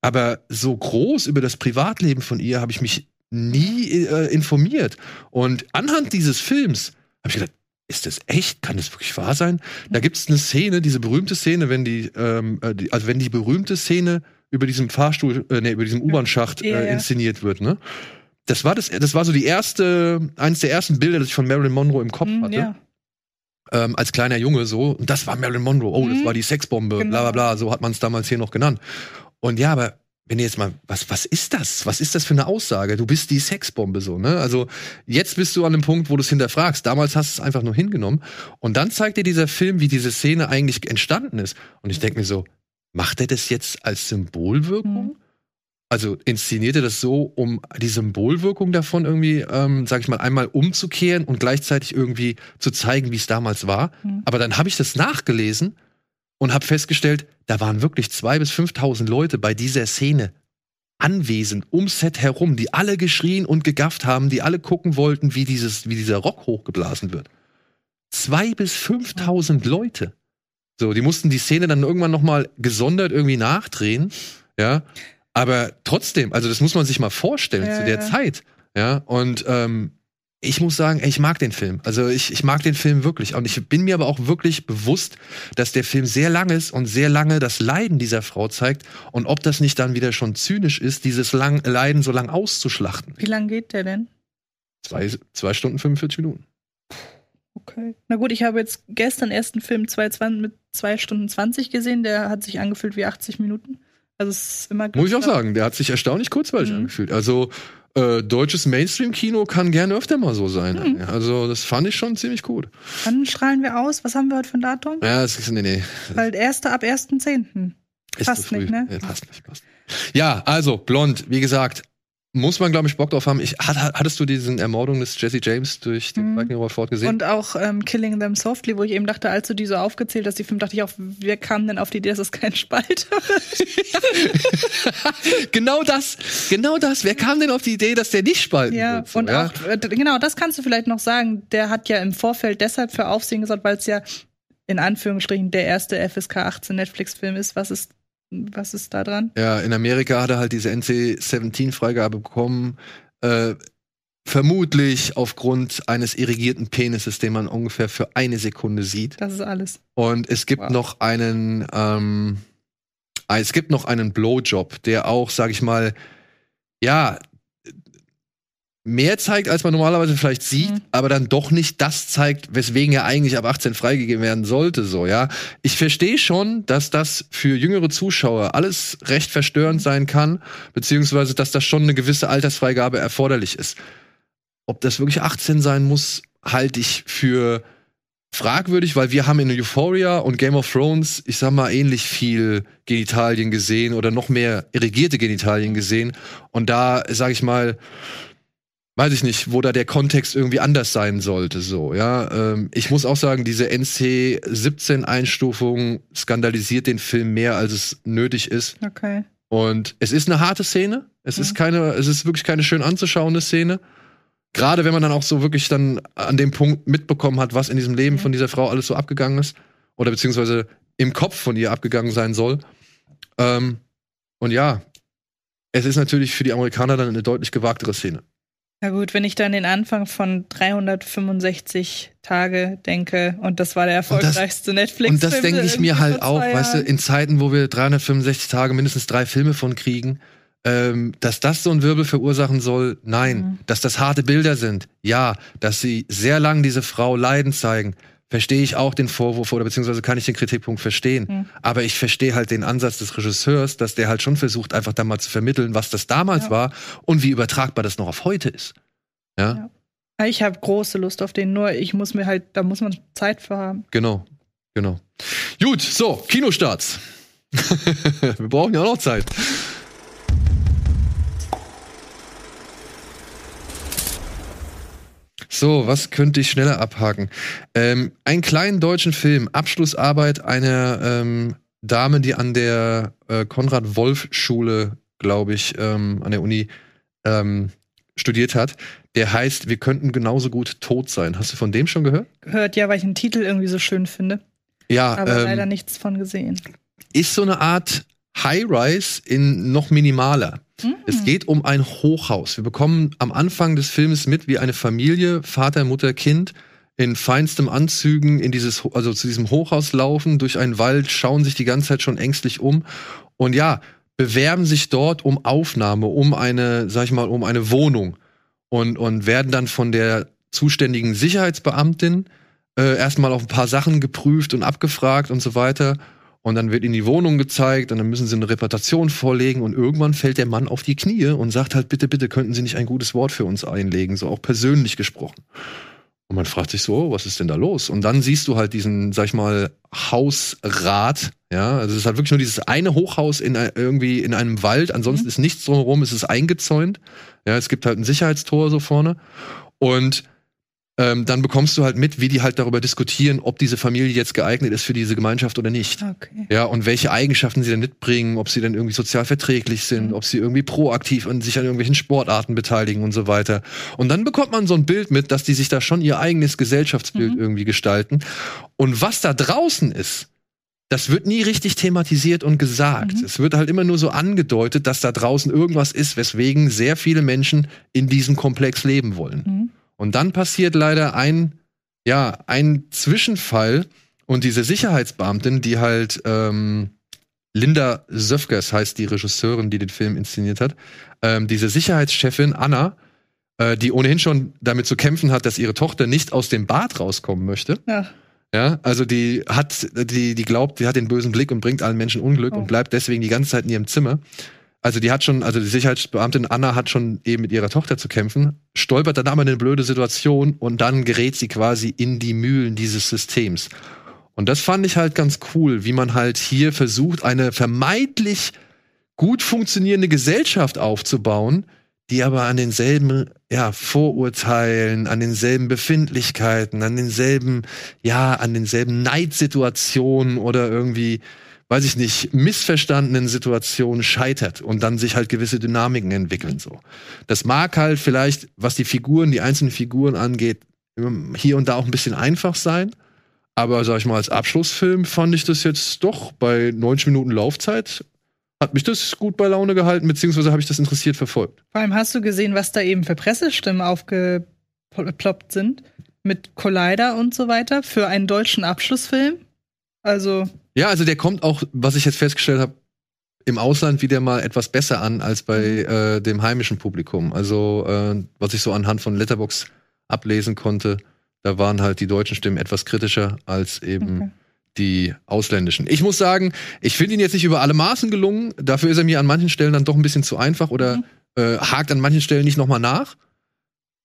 Aber so groß über das Privatleben von ihr habe ich mich nie äh, informiert. Und anhand dieses Films habe ich gedacht, ist das echt? Kann das wirklich wahr sein? Da gibt es eine Szene, diese berühmte Szene, wenn die, ähm, äh, die, also wenn die berühmte Szene über diesem Fahrstuhl, äh, nee, über diesem U-Bahn-Schacht äh, inszeniert wird, ne? Das war das, das war so die erste, eines der ersten Bilder, das ich von Marilyn Monroe im Kopf Hm, hatte ja. ähm, als kleiner Junge so. Und das war Marilyn Monroe. Oh, das Mhm. war die Sexbombe, Genau. bla bla bla. So hat man es damals hier noch genannt. Und ja, aber wenn ihr jetzt mal, was, was ist das? Was ist das für eine Aussage? Du bist die Sexbombe so, ne? Also jetzt bist du an dem Punkt, wo du es hinterfragst. Damals hast du es einfach nur hingenommen. Und dann zeigt dir dieser Film, wie diese Szene eigentlich entstanden ist. Und ich denke mir so, macht er das jetzt als Symbolwirkung? Mhm. Also inszeniert er das so, um die Symbolwirkung davon irgendwie, ähm, sag ich mal, einmal umzukehren und gleichzeitig irgendwie zu zeigen, wie es damals war. Mhm. Aber dann habe ich das nachgelesen und habe festgestellt, da waren wirklich zwei bis 5.000 Leute bei dieser Szene anwesend, ums Set herum, die alle geschrien und gegafft haben, die alle gucken wollten, wie, dieses, wie dieser Rock hochgeblasen wird. Zwei bis 5.000 Leute. So, die mussten die Szene dann irgendwann noch mal gesondert irgendwie nachdrehen, ja. Aber trotzdem, also das muss man sich mal vorstellen Ja, zu der ja. Zeit, ja. Und ähm, ich muss sagen, ey, ich mag den Film. Also ich, ich mag den Film wirklich. Und ich bin mir aber auch wirklich bewusst, dass der Film sehr lang ist und sehr lange das Leiden dieser Frau zeigt. Und ob das nicht dann wieder schon zynisch ist, dieses lang, Leiden so lang auszuschlachten. Wie lang geht der denn? Zwei, zwei Stunden 45 Minuten. Okay. Na gut, ich habe jetzt gestern erst einen Film 2,20 mit 2 Stunden 20 gesehen. Der hat sich angefühlt wie 80 Minuten. Also es ist immer Muss ich auch sagen, der hat sich erstaunlich kurzweilig Mhm. angefühlt. Also äh, deutsches Mainstream-Kino kann gerne öfter mal so sein. Ja, Also das fand ich schon ziemlich gut. Wann strahlen wir aus? Was haben wir heute für ein Datum? Ja, es ist, nee, nee. Weil erste ab 1.10. Ist Passt nicht, ne? Nee, passt nicht, passt. Ja, also, blond, wie gesagt, muss man, glaube ich, Bock drauf haben. Ich, hat, hattest du diesen Ermordung des Jesse James durch den Mhm. Viking Robert Ford gesehen? Und auch ähm, Killing Them Softly, wo ich eben dachte, als du die so aufgezählt hast, die Film, dachte ich auch, wer kam denn auf die Idee, dass es kein Spalter wird? genau das, genau das. Wer kam denn auf die Idee, dass der nicht spalten Ja, wird? So, und ja? auch, äh, genau, das kannst du vielleicht noch sagen. Der hat ja im Vorfeld deshalb für Aufsehen gesorgt, weil es ja in Anführungsstrichen der erste FSK 18 Netflix-Film ist. Was ist, was ist da dran? Ja, in Amerika hat er halt diese NC-17-Freigabe bekommen. Äh, vermutlich aufgrund eines irrigierten Penises, den man ungefähr für eine Sekunde sieht. Das ist alles. Und es gibt Wow. noch einen, ähm, ah, es gibt noch einen Blowjob, der auch, sag ich mal, ja, mehr zeigt, als man normalerweise vielleicht sieht, Mhm. aber dann doch nicht das zeigt, weswegen er eigentlich ab 18 freigegeben werden sollte, so, ja. Ich verstehe schon, dass das für jüngere Zuschauer alles recht verstörend sein kann, beziehungsweise, dass das schon eine gewisse Altersfreigabe erforderlich ist. Ob das wirklich 18 sein muss, halte ich für fragwürdig, weil wir haben in Euphoria und Game of Thrones, ich sag mal, ähnlich viel Genitalien gesehen oder noch mehr irrigierte Genitalien gesehen. Und da, sag ich mal, weiß ich nicht, wo da der Kontext irgendwie anders sein sollte, so, ja. Ähm, ich muss auch sagen, diese NC-17-Einstufung skandalisiert den Film mehr, als es nötig ist. Okay. Und es ist eine harte Szene. Es ist Mhm. keine, es ist wirklich keine schön anzuschauende Szene. Gerade wenn man dann auch so wirklich dann an dem Punkt mitbekommen hat, was in diesem Leben Mhm. von dieser Frau alles so abgegangen ist. Oder beziehungsweise im Kopf von ihr abgegangen sein soll. Ähm, und ja, es ist natürlich für die Amerikaner dann eine deutlich gewagtere Szene. Na gut, wenn ich dann den Anfang von 365 Tage denke und das war der erfolgreichste Netflix. Und das denke ich mir halt auch, weißt du, in Zeiten, wo wir 365 Tage mindestens drei Filme von kriegen, ähm, dass das so einen Wirbel verursachen soll, nein. Mhm. Dass das harte Bilder sind, ja. Dass sie sehr lang diese Frau leiden zeigen, verstehe ich auch den Vorwurf oder beziehungsweise kann ich den Kritikpunkt verstehen. Mhm. Aber ich verstehe halt den Ansatz des Regisseurs, dass der halt schon versucht, einfach da mal zu vermitteln, was das damals ja. war und wie übertragbar das noch auf heute ist. Ja. ja. Ich habe große Lust auf den, nur ich muss mir halt, da muss man Zeit für haben. Genau, genau. Gut, so, Kinostarts. Wir brauchen ja auch noch Zeit. So, was könnte ich schneller abhaken? Ähm, einen kleinen deutschen Film, Abschlussarbeit einer ähm, Dame, die an der äh, Konrad-Wolf-Schule, glaube ich, ähm, an der Uni ähm, studiert hat. Der heißt, wir könnten genauso gut tot sein. Hast du von dem schon gehört? Gehört, ja, weil ich den Titel irgendwie so schön finde. Ja, aber ähm, leider nichts von gesehen. Ist so eine Art High-Rise in noch minimaler. Mhm. Es geht um ein Hochhaus. Wir bekommen am Anfang des Films mit, wie eine Familie, Vater, Mutter, Kind, in feinstem Anzügen in dieses, also zu diesem Hochhaus laufen, durch einen Wald, schauen sich die ganze Zeit schon ängstlich um. Und ja, bewerben sich dort um Aufnahme, um eine, sag ich mal, um eine Wohnung. Und, und werden dann von der zuständigen Sicherheitsbeamtin äh, erstmal auf ein paar Sachen geprüft und abgefragt und so weiter. Und dann wird ihnen die Wohnung gezeigt und dann müssen sie eine Reputation vorlegen und irgendwann fällt der Mann auf die Knie und sagt halt, bitte, bitte, könnten Sie nicht ein gutes Wort für uns einlegen, so auch persönlich gesprochen. Und man fragt sich so, oh, was ist denn da los? Und dann siehst du halt diesen, sag ich mal, Hausrat, ja, also es ist halt wirklich nur dieses eine Hochhaus in irgendwie in einem Wald, ansonsten mhm. ist nichts drumherum, es ist eingezäunt. Ja, es gibt halt ein Sicherheitstor so vorne. Und ähm, dann bekommst du halt mit, wie die halt darüber diskutieren, ob diese Familie jetzt geeignet ist für diese Gemeinschaft oder nicht. Okay. Ja, und welche Eigenschaften sie denn mitbringen, ob sie denn irgendwie sozial verträglich sind, mhm. ob sie irgendwie proaktiv an sich an irgendwelchen Sportarten beteiligen und so weiter. Und dann bekommt man so ein Bild mit, dass die sich da schon ihr eigenes Gesellschaftsbild mhm. irgendwie gestalten. Und was da draußen ist, das wird nie richtig thematisiert und gesagt. Mhm. Es wird halt immer nur so angedeutet, dass da draußen irgendwas ist, weswegen sehr viele Menschen in diesem Komplex leben wollen. Und dann passiert leider ein, ja, ein Zwischenfall und diese Sicherheitsbeamtin, die halt ähm, Linda Söfkers heißt die Regisseurin, die den Film inszeniert hat, ähm, diese Sicherheitschefin Anna, äh, die ohnehin schon damit zu kämpfen hat, dass ihre Tochter nicht aus dem Bad rauskommen möchte. Ja. Ja, also die hat, die, die glaubt, sie hat den bösen Blick und bringt allen Menschen Unglück oh. und bleibt deswegen die ganze Zeit in ihrem Zimmer. Also die hat schon, also die Sicherheitsbeamtin Anna hat schon eben mit ihrer Tochter zu kämpfen, stolpert dann aber in eine blöde Situation und dann gerät sie quasi in die Mühlen dieses Systems. Und das fand ich halt ganz cool, wie man halt hier versucht, eine vermeintlich gut funktionierende Gesellschaft aufzubauen, die aber an denselben ja, Vorurteilen, an denselben Befindlichkeiten, an denselben, ja, an denselben Neidsituationen oder irgendwie weiß ich nicht, missverstandenen Situationen scheitert und dann sich halt gewisse Dynamiken entwickeln so. Das mag halt vielleicht, was die Figuren, die einzelnen Figuren angeht, hier und da auch ein bisschen einfach sein. Aber sag ich mal, als Abschlussfilm fand ich das jetzt doch bei 90 Minuten Laufzeit hat mich das gut bei Laune gehalten, beziehungsweise habe ich das interessiert verfolgt. Vor allem hast du gesehen, was da eben für Pressestimmen aufgeploppt sind mit Collider und so weiter für einen deutschen Abschlussfilm. Also ja, also der kommt auch, was ich jetzt festgestellt habe, im Ausland wieder mal etwas besser an als bei mhm. äh, dem heimischen Publikum. Also, äh, was ich so anhand von Letterbox ablesen konnte, da waren halt die deutschen Stimmen etwas kritischer als eben okay. die ausländischen. Ich muss sagen, ich finde ihn jetzt nicht über alle Maßen gelungen. Dafür ist er mir an manchen Stellen dann doch ein bisschen zu einfach oder mhm. äh, hakt an manchen Stellen nicht nochmal nach.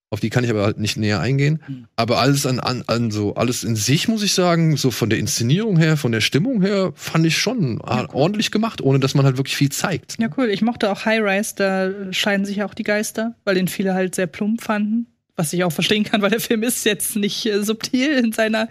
Auf die kann ich aber halt nicht näher eingehen. Mhm. Aber alles an, an, an so, alles in sich, muss ich sagen, so von der Inszenierung her, von der Stimmung her, fand ich schon ja, cool. ordentlich gemacht, ohne dass man halt wirklich viel zeigt. Ja, cool. Ich mochte auch High Rise, da scheiden sich auch die Geister, weil den viele halt sehr plump fanden. Was ich auch verstehen kann, weil der Film ist jetzt nicht äh, subtil in seiner,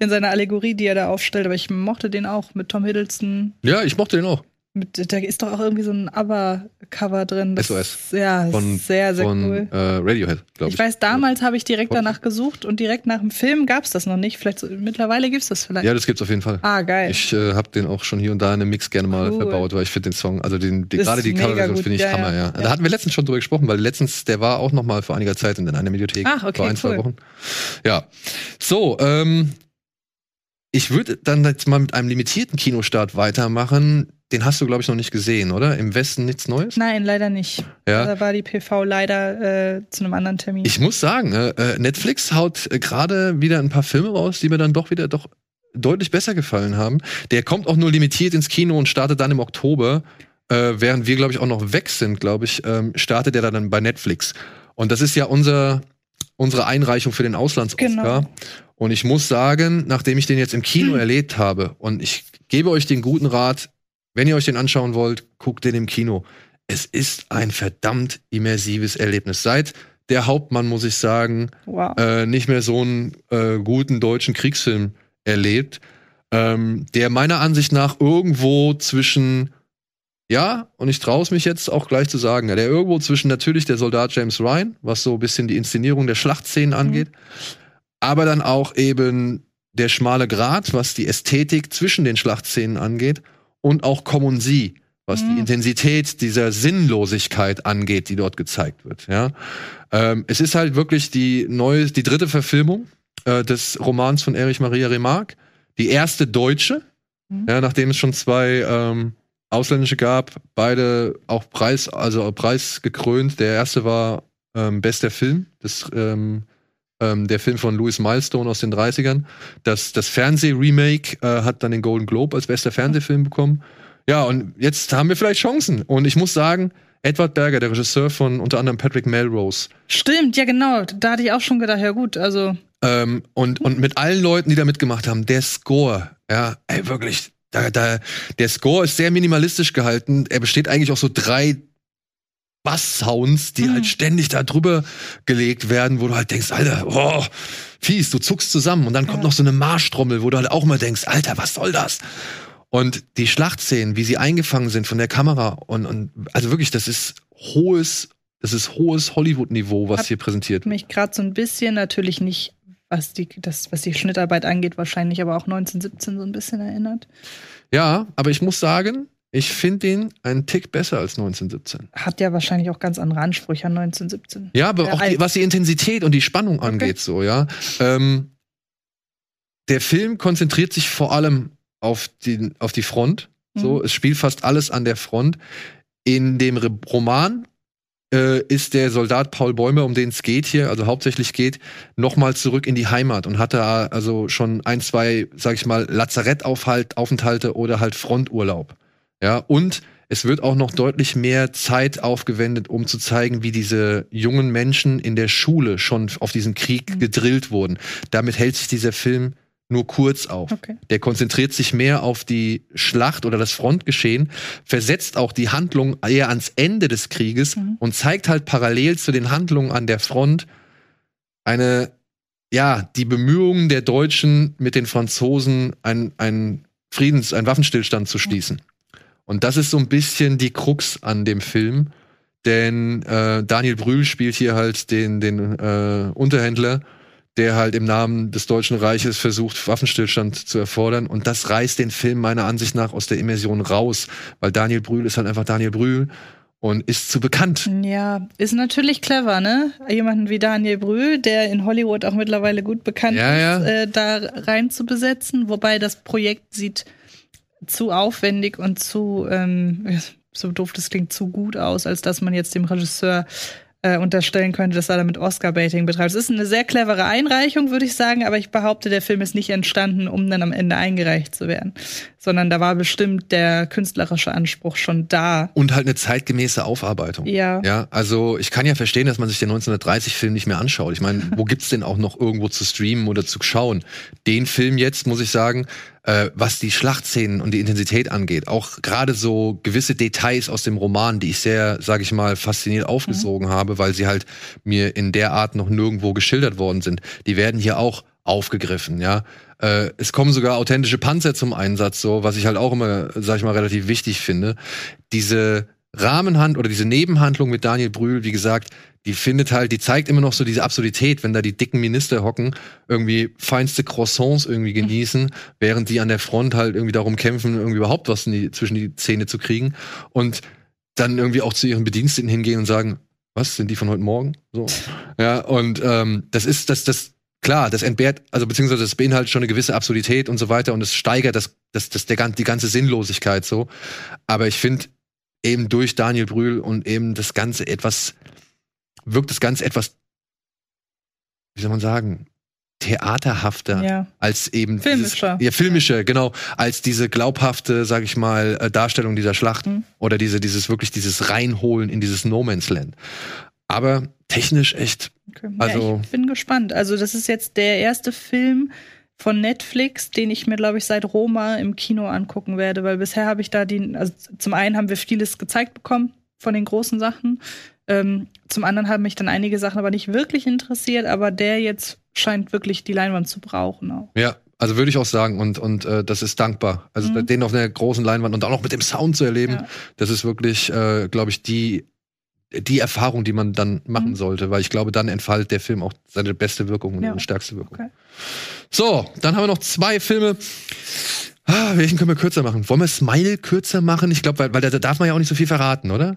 in seiner Allegorie, die er da aufstellt. Aber ich mochte den auch mit Tom Hiddleston. Ja, ich mochte den auch. Mit, da ist doch auch irgendwie so ein Aber Cover drin. Das SOS. ist- Ja, Von, sehr, sehr von cool. äh, Radiohead, glaube ich. Ich weiß, damals habe ich direkt danach gesucht und direkt nach dem Film gab es das noch nicht. Vielleicht so, mittlerweile gibt es das vielleicht. Ja, das gibt's auf jeden Fall. ah, geil. Ich äh, habe den auch schon hier und da in einem Mix gerne mal Cool. verbaut, weil ich finde den Song, also den, Ist gerade die Coverversion finde ich ja, Hammer, ja. ja. Da hatten wir letztens schon drüber gesprochen, weil letztens, der war auch noch mal vor einiger Zeit in einer Mediathek. Ach, okay, vor ein, zwei cool. Wochen. Ja. So, ähm, ich würde dann jetzt mal mit einem limitierten Kinostart weitermachen. Den hast du, glaube ich, noch nicht gesehen, oder? Im Westen nichts Neues? Nein, leider nicht. Ja. Da war die PV leider äh, zu einem anderen Termin. Ich muss sagen, äh, Netflix haut äh, gerade wieder ein paar Filme raus, die mir dann doch wieder doch deutlich besser gefallen haben. Der kommt auch nur limitiert ins Kino und startet dann im Oktober, äh, während wir, glaube ich, auch noch weg sind, glaube ich, ähm, startet er dann bei Netflix. Und das ist ja unser, unsere Einreichung für den Auslands-Oscar. Genau. Und ich muss sagen, nachdem ich den jetzt im Kino erlebt habe, und ich gebe euch den guten Rat, wenn ihr euch den anschauen wollt, guckt den im Kino. Es ist ein verdammt immersives Erlebnis. Seit der Hauptmann, muss ich sagen, wow. äh, nicht mehr so einen äh, guten deutschen Kriegsfilm erlebt, ähm, der meiner Ansicht nach irgendwo zwischen, ja, und ich traue es mich jetzt auch gleich zu sagen, der irgendwo zwischen natürlich der Soldat James Ryan, was so ein bisschen die Inszenierung der Schlachtszenen angeht, aber dann auch eben der schmale Grat, was die Ästhetik zwischen den Schlachtszenen angeht und auch Common Sie, was Mhm. die Intensität dieser Sinnlosigkeit angeht, die dort gezeigt wird. Ja, ähm, es ist halt wirklich die neue, die dritte Verfilmung äh, des Romans von Erich Maria Remarque, die erste deutsche, Mhm. ja, nachdem es schon zwei ähm, ausländische gab, beide auch Preis, also preisgekrönt. Der erste war ähm, bester Film, das ähm, ähm, der Film von Louis Milestone aus den 30ern. Das, das Fernseh-Remake äh, hat dann den Golden Globe als bester Fernsehfilm bekommen. Ja, und jetzt haben wir vielleicht Chancen. Und ich muss sagen, Edward Berger, der Regisseur von unter anderem Patrick Melrose, Stimmt, ja genau. Da hatte ich auch schon gedacht, ja gut, also ähm, und, und mit allen Leuten, die da mitgemacht haben, der Score, ja, ey, wirklich, da, da, der Score ist sehr minimalistisch gehalten. Er besteht eigentlich aus so drei Bass-Sounds, die Mhm. halt ständig da drüber gelegt werden, wo du halt denkst, Alter, oh, fies, du zuckst zusammen. Und dann kommt Ja. noch so eine Marschtrommel, wo du halt auch mal denkst, Alter, was soll das? Und die Schlachtszenen, wie sie eingefangen sind von der Kamera und, und also wirklich, das ist hohes, das ist hohes Hollywood-Niveau, was Hat hier präsentiert wird. mich gerade so ein bisschen natürlich nicht, was die, das, was die Schnittarbeit angeht, wahrscheinlich, aber auch 1917 so ein bisschen erinnert. Ja, aber ich muss sagen, ich finde den einen Tick besser als 1917. Hat ja wahrscheinlich auch ganz andere Ansprüche an 1917. Ja, aber Ja, auch die, was die Intensität und die Spannung angeht, so, ja. Ähm, der Film konzentriert sich vor allem auf die, auf die Front. So, Mhm. es spielt fast alles an der Front. In dem Re Roman äh, ist der Soldat Paul Bäumer, um den es geht hier, also hauptsächlich geht, nochmal zurück in die Heimat und hat da also schon ein, zwei, sag ich mal, Lazarettaufenthalte oder halt Fronturlaub. Ja, und es wird auch noch deutlich mehr Zeit aufgewendet, um zu zeigen, wie diese jungen Menschen in der Schule schon auf diesen Krieg Mhm. gedrillt wurden. Damit hält sich dieser Film nur kurz auf. Okay. Der konzentriert sich mehr auf die Schlacht oder das Frontgeschehen, versetzt auch die Handlung eher ans Ende des Krieges Mhm. und zeigt halt parallel zu den Handlungen an der Front eine, ja, die Bemühungen der Deutschen mit den Franzosen ein, ein Friedens-, ein Waffenstillstand zu schließen. Und das ist so ein bisschen die Krux an dem Film, denn äh, Daniel Brühl spielt hier halt den, den äh, Unterhändler, der halt im Namen des Deutschen Reiches versucht, Waffenstillstand zu erfordern. Und das reißt den Film meiner Ansicht nach aus der Immersion raus, weil Daniel Brühl ist halt einfach Daniel Brühl und ist zu bekannt. Ja, ist natürlich clever, ne? Jemanden wie Daniel Brühl, der in Hollywood auch mittlerweile gut bekannt Ja, ja. ist, äh, da rein zu besetzen. Wobei das Projekt sieht zu aufwendig und zu, ähm, so doof das klingt, zu gut aus, als dass man jetzt dem Regisseur äh, unterstellen könnte, dass er damit Oscar-Baiting betreibt. Es ist eine sehr clevere Einreichung, würde ich sagen, aber ich behaupte, der Film ist nicht entstanden, um dann am Ende eingereicht zu werden, sondern da war bestimmt der künstlerische Anspruch schon da. Und halt eine zeitgemäße Aufarbeitung. Ja. Ja, also ich kann ja verstehen, dass man sich den 1930-Film nicht mehr anschaut. Ich meine, wo gibt's den auch noch irgendwo zu streamen oder zu schauen? Den Film jetzt, muss ich sagen, äh, was die Schlachtszenen und die Intensität angeht, auch gerade so gewisse Details aus dem Roman, die ich sehr, sage ich mal, fasziniert aufgesogen habe, weil sie halt mir in der Art noch nirgendwo geschildert worden sind. Die werden hier auch aufgegriffen, ja. Äh, es kommen sogar authentische Panzer zum Einsatz, so was ich halt auch immer, sag ich mal, relativ wichtig finde. Diese Rahmenhand oder diese Nebenhandlung mit Daniel Brühl, wie gesagt, die findet halt, die zeigt immer noch so diese Absurdität, wenn da die dicken Minister hocken, irgendwie feinste Croissants irgendwie genießen, während die an der Front halt irgendwie darum kämpfen, irgendwie überhaupt was die, zwischen die Zähne zu kriegen und dann irgendwie auch zu ihren Bediensteten hingehen und sagen, was sind die von heute Morgen? So, ja und ähm, das ist das das klar, das entbehrt, also beziehungsweise das beinhaltet schon eine gewisse Absurdität und so weiter und es steigert das, das, das der, die ganze Sinnlosigkeit so. Aber ich finde eben durch Daniel Brühl und eben das Ganze etwas wirkt das Ganze etwas, wie soll man sagen, theaterhafter Ja. als eben Filmischer. Dieses, ja, filmischer, genau, als diese glaubhafte, sag ich mal, äh, Darstellung dieser Schlacht Mhm. oder diese dieses wirklich dieses reinholen in dieses No Man's Land. Aber technisch echt Okay. Also- ja, ich bin gespannt. Also, das ist jetzt der erste Film von Netflix, den ich mir, glaube ich, seit Roma im Kino angucken werde, weil bisher habe ich da die, also zum einen haben wir vieles gezeigt bekommen von den großen Sachen. Ähm, zum anderen haben mich dann einige Sachen aber nicht wirklich interessiert, aber der jetzt scheint wirklich die Leinwand zu brauchen auch. Ja, also würde ich auch sagen und und äh, das ist dankbar. Also Mhm. den auf einer großen Leinwand und auch noch mit dem Sound zu erleben, Ja. das ist wirklich, äh, glaube ich, die die Erfahrung, die man dann machen Mhm. sollte, weil ich glaube, dann entfaltet der Film auch seine beste Wirkung und Ja. seine stärkste Wirkung. Okay. So, dann haben wir noch zwei Filme. Ah, welchen können wir kürzer machen? Wollen wir Smile kürzer machen? Ich glaube, weil, weil da darf man ja auch nicht so viel verraten, oder?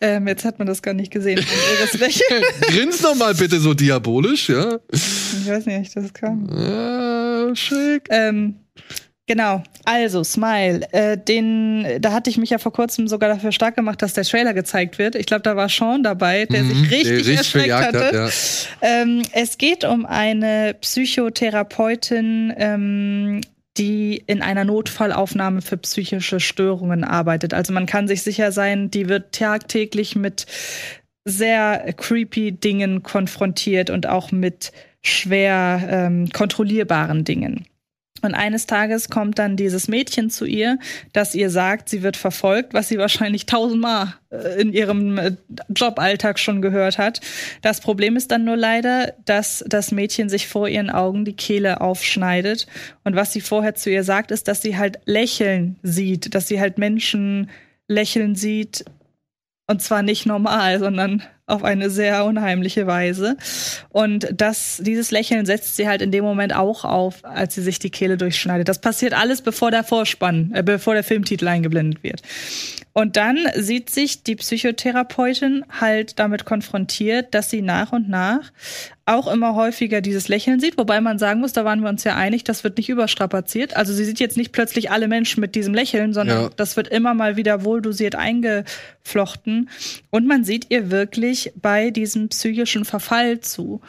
Ähm, jetzt hat man das gar nicht gesehen. Grins doch mal bitte so diabolisch, ja? ich weiß nicht, ob ich das kann. Äh, schick. Ähm, genau. Also, Smile. Äh, den, da hatte ich mich ja vor kurzem sogar dafür stark gemacht, dass der Trailer gezeigt wird. Ich glaube, da war Sean dabei, der Mhm, sich richtig, der erschreckt hatte. hat, ja. ähm, es geht um eine Psychotherapeutin, ähm, die in einer Notfallaufnahme für psychische Störungen arbeitet. Also man kann sich sicher sein, die wird tagtäglich mit sehr creepy Dingen konfrontiert und auch mit schwer ähm, kontrollierbaren Dingen. Und eines Tages kommt dann dieses Mädchen zu ihr, das ihr sagt, sie wird verfolgt, was sie wahrscheinlich tausendmal äh, in ihrem äh, Joballtag schon gehört hat. Das Problem ist dann nur leider, dass das Mädchen sich vor ihren Augen die Kehle aufschneidet. Und was sie vorher zu ihr sagt, ist, dass sie halt lächeln sieht, dass sie halt Menschen lächeln sieht. Und zwar nicht normal, sondern auf eine sehr unheimliche Weise. Und das, dieses Lächeln setzt sie halt in dem Moment auch auf, als sie sich die Kehle durchschneidet. Das passiert alles, bevor der Vorspann, äh, bevor der Filmtitel eingeblendet wird. Und dann sieht sich die Psychotherapeutin halt damit konfrontiert, dass sie nach und nach auch immer häufiger dieses Lächeln sieht, wobei man sagen muss, da waren wir uns ja einig, das wird nicht überstrapaziert. Also sie sieht jetzt nicht plötzlich alle Menschen mit diesem Lächeln, sondern Ja. das wird immer mal wieder wohldosiert eingeflochten. Und man sieht ihr wirklich bei diesem psychischen Verfall zu.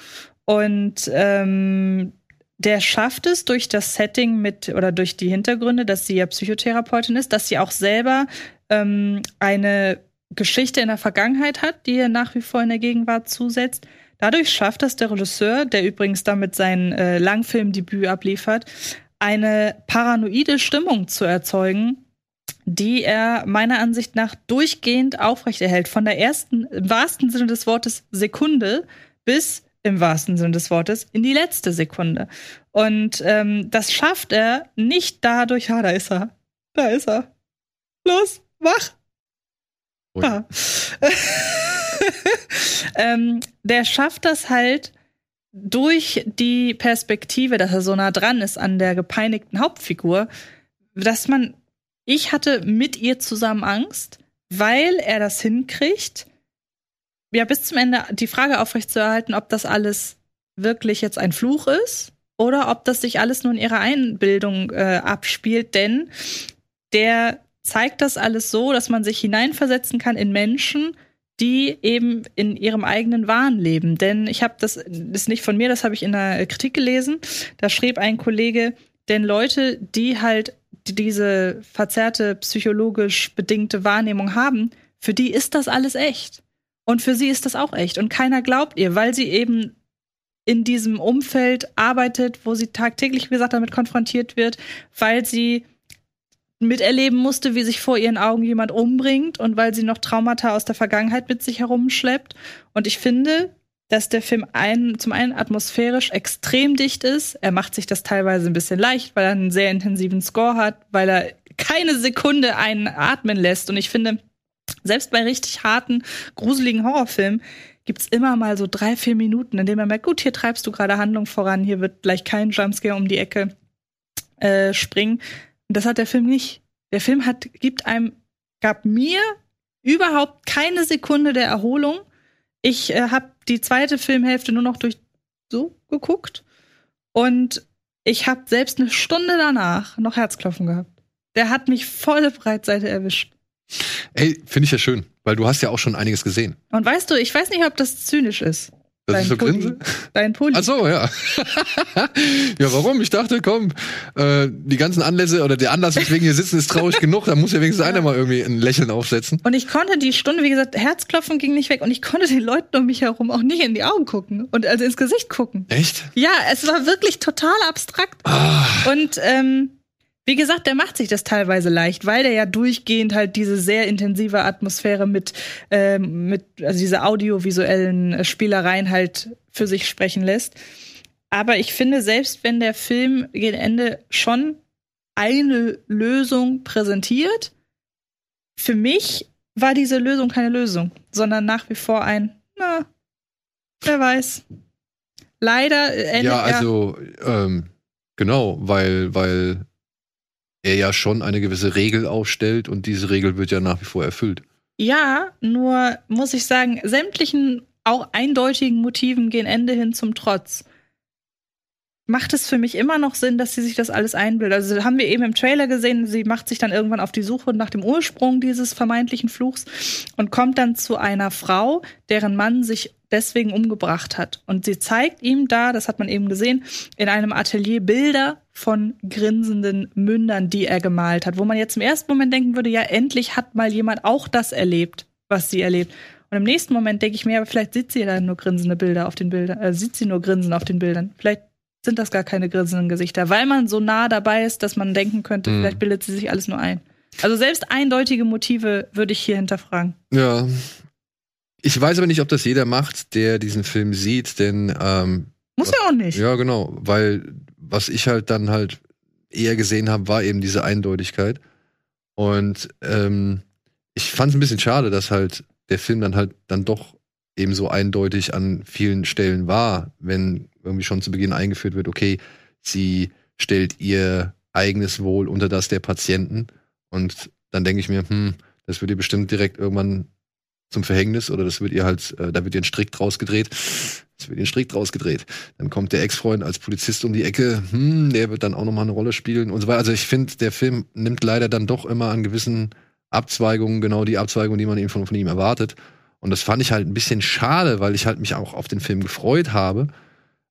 Und ähm, der schafft es durch das Setting mit oder durch die Hintergründe, dass sie ja Psychotherapeutin ist, dass sie auch selber ähm, eine Geschichte in der Vergangenheit hat, die ihr nach wie vor in der Gegenwart zusetzt. Dadurch schafft es der Regisseur, der übrigens damit sein äh, Langfilmdebüt abliefert, eine paranoide Stimmung zu erzeugen, die er meiner Ansicht nach durchgehend aufrechterhält. Von der ersten, im wahrsten Sinne des Wortes, Sekunde bis im wahrsten Sinne des Wortes in die letzte Sekunde. Und ähm, das schafft er nicht dadurch, ah, da ist er. Da ist er. Los, wach. Ah. ähm, der schafft das halt durch die Perspektive, dass er so nah dran ist an der gepeinigten Hauptfigur, dass man, ich hatte mit ihr zusammen Angst, weil er das hinkriegt, ja, bis zum Ende die Frage aufrechtzuerhalten, ob das alles wirklich jetzt ein Fluch ist oder ob das sich alles nur in ihrer Einbildung äh, abspielt, denn der zeigt das alles so, dass man sich hineinversetzen kann in Menschen, die eben in ihrem eigenen Wahn leben. Denn ich habe das, das ist nicht von mir, das habe ich in einer Kritik gelesen. Da schrieb ein Kollege, denn Leute, die halt diese verzerrte psychologisch bedingte Wahrnehmung haben, für die ist das alles echt. Und für sie ist das auch echt. Und keiner glaubt ihr, weil sie eben in diesem Umfeld arbeitet, wo sie tagtäglich, wie gesagt, damit konfrontiert wird, weil sie miterleben musste, wie sich vor ihren Augen jemand umbringt und weil sie noch Traumata aus der Vergangenheit mit sich herumschleppt. Und ich finde, dass der Film ein, zum einen atmosphärisch extrem dicht ist. Er macht sich das teilweise ein bisschen leicht, weil er einen sehr intensiven Score hat, weil er keine Sekunde einen atmen lässt. Und ich finde, Selbst bei richtig harten, gruseligen Horrorfilmen gibt's immer mal so drei, vier Minuten, in denen man merkt, gut, hier treibst du gerade Handlung voran, hier wird gleich kein Jumpscare um die Ecke äh, springen. Das hat der Film nicht. Der Film hat, gibt einem, gab mir überhaupt keine Sekunde der Erholung. Ich äh, habe die zweite Filmhälfte nur noch durch so geguckt und ich habe selbst eine Stunde danach noch Herzklopfen gehabt. Der hat mich volle Breitseite erwischt. Ey, finde ich ja schön, weil du hast ja auch schon einiges gesehen. Und weißt du, ich weiß nicht, ob das zynisch ist. Das Dein ist so Pulli. Grinse? Dein Pulli. Ach so, ja. ja, warum? Ich dachte, komm, äh, die ganzen Anlässe oder der Anlass, weswegen wir sitzen, ist traurig genug. Da muss ja wenigstens einer mal irgendwie ein Lächeln aufsetzen. Und ich konnte die Stunde, wie gesagt, Herzklopfen ging nicht weg und ich konnte den Leuten um mich herum auch nicht in die Augen gucken und also ins Gesicht gucken. Echt? Ja, es war wirklich total abstrakt. Und ähm, wie gesagt, der macht sich das teilweise leicht, weil der ja durchgehend halt diese sehr intensive Atmosphäre mit, ähm, mit also diese audiovisuellen äh, Spielereien halt für sich sprechen lässt. Aber ich finde, selbst wenn der Film gegen Ende schon eine Lösung präsentiert, für mich war diese Lösung keine Lösung, sondern nach wie vor ein, na, wer weiß. Leider äh, endet Ja, also, ähm, genau, weil, weil er ja schon eine gewisse Regel aufstellt und diese Regel wird ja nach wie vor erfüllt. Ja, nur muss ich sagen, sämtlichen auch eindeutigen Motiven gehen Ende hin zum Trotz. Macht es für mich immer noch Sinn, dass sie sich das alles einbildet? Also haben wir eben im Trailer gesehen, sie macht sich dann irgendwann auf die Suche nach dem Ursprung dieses vermeintlichen Fluchs und kommt dann zu einer Frau, deren Mann sich deswegen umgebracht hat. Und sie zeigt ihm da, das hat man eben gesehen, in einem Atelier Bilder von grinsenden Mündern, die er gemalt hat, wo man jetzt im ersten Moment denken würde, ja, endlich hat mal jemand auch das erlebt, was sie erlebt. Und im nächsten Moment denke ich mir, aber vielleicht sieht sie ja dann nur grinsende Bilder auf den Bildern, äh, sieht sie nur Grinsen auf den Bildern. Vielleicht sind das gar keine grinsenden Gesichter, weil man so nah dabei ist, dass man denken könnte, Mhm. vielleicht bildet sie sich alles nur ein. Also selbst eindeutige Motive würde ich hier hinterfragen. Ja. Ich weiß aber nicht, ob das jeder macht, der diesen Film sieht, denn ähm, Muss ja auch nicht. Ja, genau, weil was ich halt dann halt eher gesehen habe, war eben diese Eindeutigkeit. Und ähm, ich fand es ein bisschen schade, dass halt der Film dann halt dann doch eben so eindeutig an vielen Stellen war, wenn irgendwie schon zu Beginn eingeführt wird, okay, sie stellt ihr eigenes Wohl unter das der Patienten. Und dann denke ich mir, hm, das wird ihr bestimmt direkt irgendwann zum Verhängnis oder das wird ihr halt, äh, da wird ihr ein Strick draus gedreht. Es wird ihr ein Strick draus gedreht. Dann kommt der Ex-Freund als Polizist um die Ecke, hm, der wird dann auch nochmal eine Rolle spielen und so weiter. Also ich finde, der Film nimmt leider dann doch immer an gewissen Abzweigungen genau die Abzweigung, die man eben von, von ihm erwartet. Und das fand ich halt ein bisschen schade, weil ich halt mich auch auf den Film gefreut habe.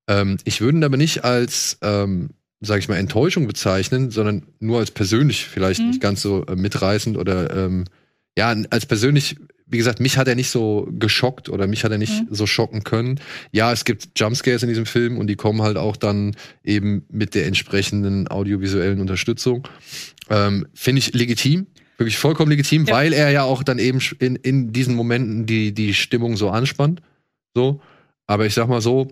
Ähm, ich würde ihn aber nicht als, ähm, sage ich mal, Enttäuschung bezeichnen, sondern nur als persönlich vielleicht Mhm. nicht ganz so äh, mitreißend oder ähm, ja, als persönlich, wie gesagt, mich hat er nicht so geschockt oder mich hat er nicht Mhm. so schocken können. Ja, es gibt Jumpscares in diesem Film und die kommen halt auch dann eben mit der entsprechenden audiovisuellen Unterstützung. Ähm, Finde ich legitim, wirklich vollkommen legitim, Ja. weil er ja auch dann eben in, in diesen Momenten die, die Stimmung so anspannt. So. Aber ich sag mal so,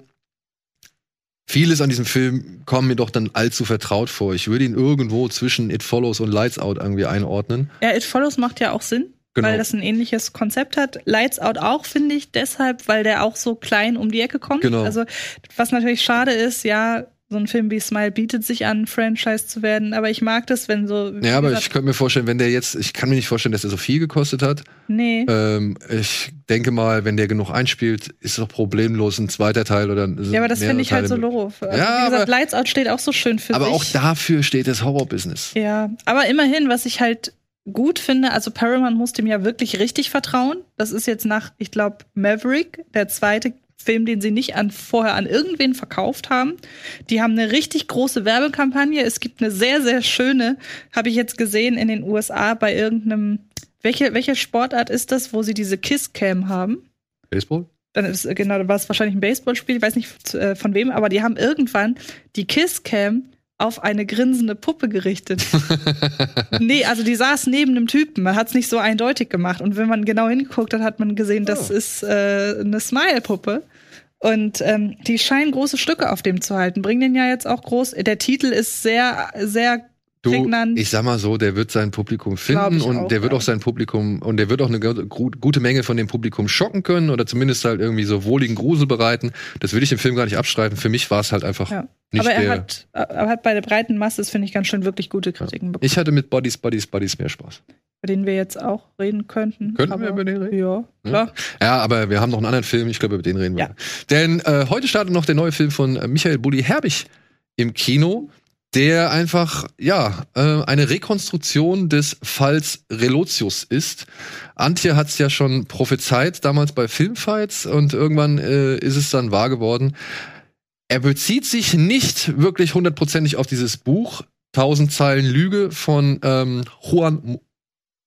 vieles an diesem Film kommt mir doch dann allzu vertraut vor. Ich würde ihn irgendwo zwischen It Follows und Lights Out irgendwie einordnen. Ja, It Follows macht ja auch Sinn, Genau. weil das ein ähnliches Konzept hat. Lights Out auch, finde ich, deshalb, weil der auch so klein um die Ecke kommt. Genau. Also, was natürlich schade ist, ja, so ein Film wie Smile bietet sich an, Franchise zu werden, aber ich mag das, wenn so. Ja, aber gesagt, ich könnte mir vorstellen, wenn der jetzt, ich kann mir nicht vorstellen, dass er so viel gekostet hat. Nee. Ähm, ich denke mal, wenn der genug einspielt, ist doch problemlos ein zweiter Teil oder ja, aber das finde ich halt so low. Also, Ja, wie gesagt, aber- Lights Out steht auch so schön für Aber sich. auch dafür steht das Horror-Business. Ja, aber immerhin, was ich halt gut finde, also Paramount muss dem ja wirklich richtig vertrauen. Das ist jetzt nach, ich glaube, Maverick, der zweite Film, den sie nicht an, vorher an irgendwen verkauft haben. Die haben eine richtig große Werbekampagne. Es gibt eine sehr, sehr schöne, habe ich jetzt gesehen in den USA bei irgendeinem, welche, welche Sportart ist das, wo sie diese Kiss-Cam haben? Baseball? dann ist genau, war es wahrscheinlich ein Baseballspiel, ich weiß nicht äh, von wem, aber die haben irgendwann die Kisscam auf eine grinsende Puppe gerichtet. nee, also die saß neben einem Typen. Man hat es nicht so eindeutig gemacht. Und wenn man genau hingeguckt hat, hat man gesehen, das Oh. ist äh, eine Smile-Puppe. Und ähm, die scheinen große Stücke auf dem zu halten. Bringen den ja jetzt auch groß. Der Titel ist sehr, sehr prägnant. Ich sag mal so, der wird sein Publikum finden und auch, der wird ja. auch sein Publikum und der wird auch eine gu- gute Menge von dem Publikum schocken können oder zumindest halt irgendwie so wohligen Grusel bereiten. Das will ich dem Film gar nicht abstreiten. Für mich war es halt einfach Ja. nicht Aber er der. hat, er hat bei der breiten Masse, das finde ich ganz schön, wirklich gute Kritiken bekommen, ich hatte mit Bodies, Bodies, Bodies mehr Spaß. über den wir jetzt auch reden könnten. Könnten wir aber, über den reden? Ja, klar. Ja, aber wir haben noch einen anderen Film, ich glaube, über den reden wir. Ja. Denn äh, heute startet noch der neue Film von äh, Michael Bulli Herbig im Kino, der einfach, ja, äh, eine Rekonstruktion des Falls Relotius ist. Antje hat es ja schon prophezeit, damals bei Filmfights, und irgendwann äh, ist es dann wahr geworden. Er bezieht sich nicht wirklich hundertprozentig auf dieses Buch, Tausend Zeilen Lüge von ähm, Juan. Mo-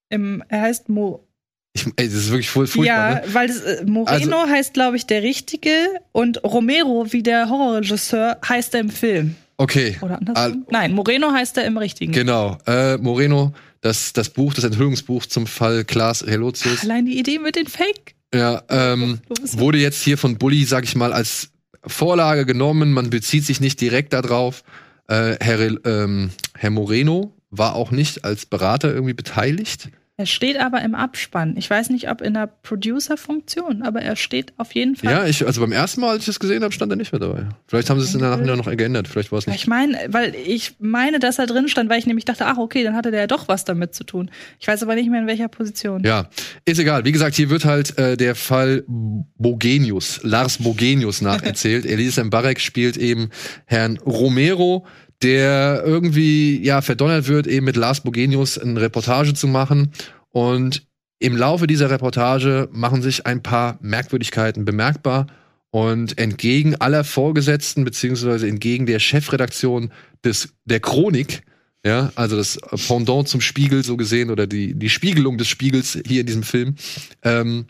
Im, er heißt Mo. Ich, ey, das ist wirklich voll furchtbar. ja, ne? weil das, äh, Moreno heißt, glaube ich, der Richtige und Romero, wie der Horrorregisseur, heißt er im Film. Okay. Oder andersrum? Al- Nein, Moreno heißt er im Richtigen. Genau, äh, Moreno, das, das Buch, das Enthüllungsbuch zum Fall Klaas Relotius, Allein die Idee mit den Fake. ja, ähm, wurde jetzt hier von Bully, sag ich mal, als Vorlage genommen. Man bezieht sich nicht direkt darauf. Äh, Herr, ähm, Herr Moreno war auch nicht als Berater irgendwie beteiligt. Er steht aber im Abspann. Ich weiß nicht, ob in der Producer-Funktion, aber er steht auf jeden Fall. Ja, ich, also beim ersten Mal, als ich das gesehen habe, stand er nicht mehr dabei. Vielleicht haben sie es in der Nachhinein noch geändert. Vielleicht war es nicht. Ich meine, weil ich meine, dass er drin stand, weil ich nämlich dachte, ach okay, dann hatte der ja doch was damit zu tun. Ich weiß aber nicht mehr in welcher Position. Ja, ist egal. Wie gesagt, hier wird halt äh, der Fall Bogenius, Lars Bogenius nacherzählt. Elisa Mbarek spielt eben Herrn Romero, der irgendwie ja verdonnert wird, eben mit Lars Bogenius eine Reportage zu machen. Und im Laufe dieser Reportage machen sich ein paar Merkwürdigkeiten bemerkbar. Und entgegen aller Vorgesetzten, beziehungsweise entgegen der Chefredaktion des, der Chronik, ja, also das Pendant zum Spiegel so gesehen oder die, die Spiegelung des Spiegels hier in diesem Film, ähm,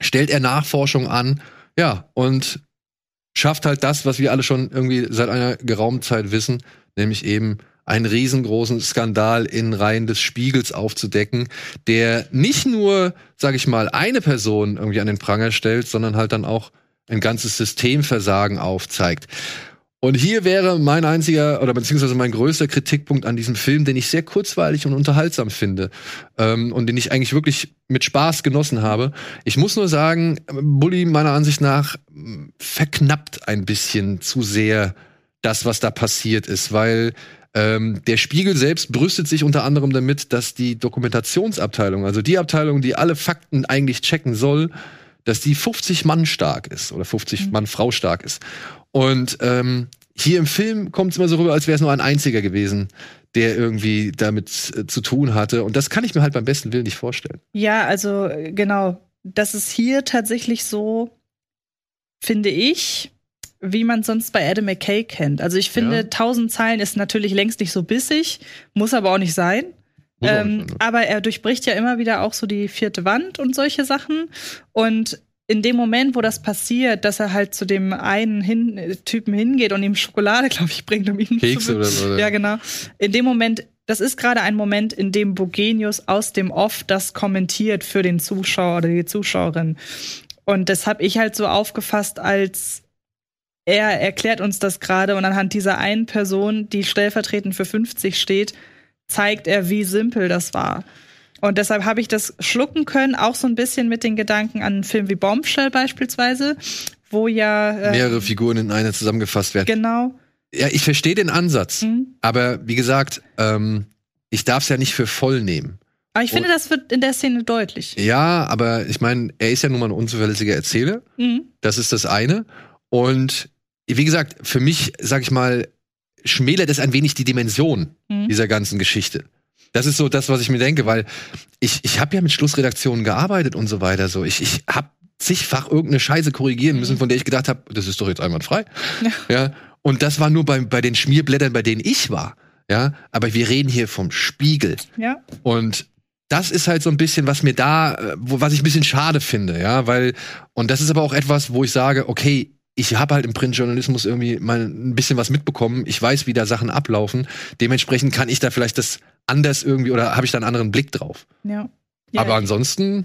stellt er Nachforschung an, ja, und schafft halt das, was wir alle schon irgendwie seit einer geraumen Zeit wissen, nämlich eben einen riesengroßen Skandal in Reihen des Spiegels aufzudecken, der nicht nur, sag ich mal, eine Person irgendwie an den Pranger stellt, sondern halt dann auch ein ganzes Systemversagen aufzeigt. Und hier wäre mein einziger oder beziehungsweise mein größter Kritikpunkt an diesem Film, den ich sehr kurzweilig und unterhaltsam finde ähm, und den ich eigentlich wirklich mit Spaß genossen habe. Ich muss nur sagen, Bully meiner Ansicht nach verknappt ein bisschen zu sehr das, was da passiert ist, weil ähm, der Spiegel selbst brüstet sich unter anderem damit, dass die Dokumentationsabteilung, also die Abteilung, die alle Fakten eigentlich checken soll, dass die 50 Mann stark ist oder 50 Mann Frau stark ist. Und ähm, hier im Film kommt es immer so rüber, als wäre es nur ein einziger gewesen, der irgendwie damit äh, zu tun hatte. Und das kann ich mir halt beim besten Willen nicht vorstellen. Ja, also äh, genau. Das ist hier tatsächlich so, finde ich, wie man sonst bei Adam McKay kennt. Also ich finde, Ja. 1000 Zeilen ist natürlich längst nicht so bissig, muss aber auch nicht sein. Ähm, ne? aber er durchbricht ja immer wieder auch so die vierte Wand und solche Sachen. Und in dem Moment, wo das passiert, dass er halt zu dem einen hin, Typen hingeht und ihm Schokolade, glaube ich, bringt, um ihn Kekse zu oder so? Ja, genau. In dem Moment, das ist gerade ein Moment, in dem Bogenius aus dem Off das kommentiert für den Zuschauer oder die Zuschauerin. Und das habe ich halt so aufgefasst, als er erklärt uns das gerade und anhand dieser einen Person, die stellvertretend für 50 steht, zeigt er, wie simpel das war. Und deshalb habe ich das schlucken können, auch so ein bisschen mit den Gedanken an einen Film wie Bombshell beispielsweise, wo ja äh, Mehrere Figuren in eine zusammengefasst werden. genau. Ja, ich verstehe den Ansatz. Mhm. Aber wie gesagt, ähm, ich darf es ja nicht für voll nehmen. Aber ich finde, Und- das wird in der Szene deutlich. Ja, aber ich meine, er ist ja nun mal ein unzuverlässiger Erzähler. Mhm. Das ist das eine. Und wie gesagt, für mich, sag ich mal, schmälert es ein wenig die Dimension Mhm. dieser ganzen Geschichte. Das ist so das, was ich mir denke, weil ich, ich habe ja mit Schlussredaktionen gearbeitet und so weiter. So, ich, ich habe zigfach irgendeine Scheiße korrigieren müssen, von der ich gedacht habe, das ist doch jetzt einwandfrei. Ja. Ja. Und das war nur bei, bei den Schmierblättern, bei denen ich war. Ja. Aber wir reden hier vom Spiegel. Ja. Und das ist halt so ein bisschen, was mir da, äh, wo, was ich ein bisschen schade finde, ja, weil, und das ist aber auch etwas, wo ich sage, okay, ich habe halt im Printjournalismus irgendwie mal ein bisschen was mitbekommen. Ich weiß, wie da Sachen ablaufen. Dementsprechend kann ich da vielleicht das anders irgendwie oder habe ich da einen anderen Blick drauf. Ja. ja aber ansonsten,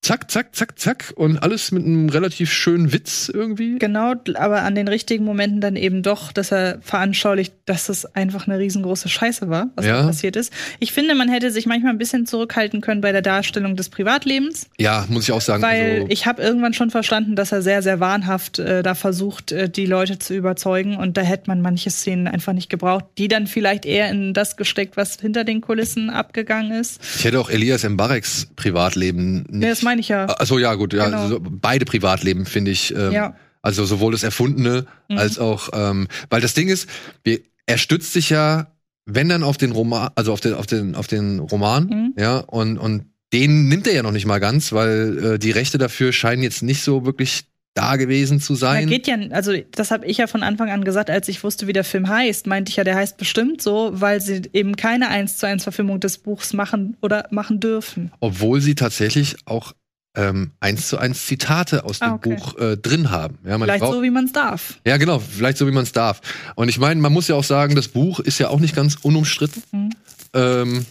zack, zack, zack, zack und alles mit einem relativ schönen Witz irgendwie. Genau, aber an den richtigen Momenten dann eben doch, dass er veranschaulicht, dass das einfach eine riesengroße Scheiße war, was Ja. da passiert ist. Ich finde, man hätte sich manchmal ein bisschen zurückhalten können bei der Darstellung des Privatlebens, Ja, muss ich auch sagen. weil also, ich habe irgendwann schon verstanden, dass er sehr, sehr wahnhaft äh, da versucht, äh, die Leute zu überzeugen und da hätte man manche Szenen einfach nicht gebraucht, die dann vielleicht eher in das gesteckt, was hinter den Kulissen abgegangen ist. ich hätte auch Elias Mbareks Privatleben nicht. Meine ich ja. Also ja, gut, ja, Genau. also beide Privatleben finde ich. Ähm, Ja. Also sowohl das Erfundene Mhm. als auch, ähm, weil das Ding ist, wir, er stützt sich ja, wenn dann auf den Roman, also auf den, auf den, auf den Roman, Mhm. ja, und, und den nimmt er ja noch nicht mal ganz, weil äh, die Rechte dafür scheinen jetzt nicht so wirklich da gewesen zu sein. geht ja, also das habe ich ja von Anfang an gesagt, als ich wusste, wie der Film heißt, meinte ich ja, der heißt bestimmt so, weil sie eben keine eins zu eins Verfilmung des Buchs machen oder machen dürfen. Obwohl sie tatsächlich auch ähm, eins zu eins Zitate aus dem Ah, okay. Buch äh, drin haben. Ja, Vielleicht braucht- so, wie man es darf. Ja, genau, vielleicht so wie man es darf. Und ich meine, man muss ja auch sagen, das Buch ist ja auch nicht ganz unumstritten. Mhm. Ähm,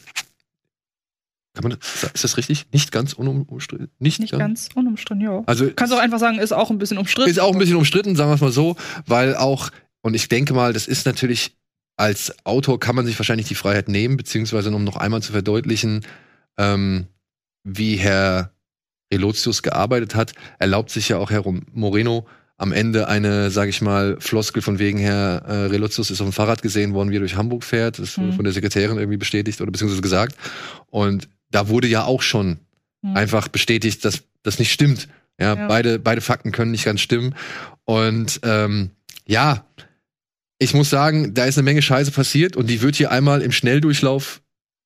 kann man, ist das richtig? Nicht ganz unumstritten? Nicht, Nicht ganz unumstritten, ja. Also Kannst auch einfach sagen, ist auch ein bisschen umstritten. ist auch ein bisschen umstritten, sagen wir es mal so, weil auch, und ich denke mal, das ist natürlich, als Autor kann man sich wahrscheinlich die Freiheit nehmen, beziehungsweise um noch einmal zu verdeutlichen, ähm, wie Herr Relotius gearbeitet hat, erlaubt sich ja auch Herr Moreno am Ende eine, sage ich mal, Floskel von wegen Herr äh, Relotius ist auf dem Fahrrad gesehen worden, wie er durch Hamburg fährt. Das wurde Mhm. von der Sekretärin irgendwie bestätigt oder beziehungsweise gesagt. Und da wurde ja auch schon Mhm. einfach bestätigt, dass das nicht stimmt. Ja, Ja. beide beide Fakten können nicht ganz stimmen. Und ähm, ja, ich muss sagen, da ist eine Menge Scheiße passiert und die wird hier einmal im Schnelldurchlauf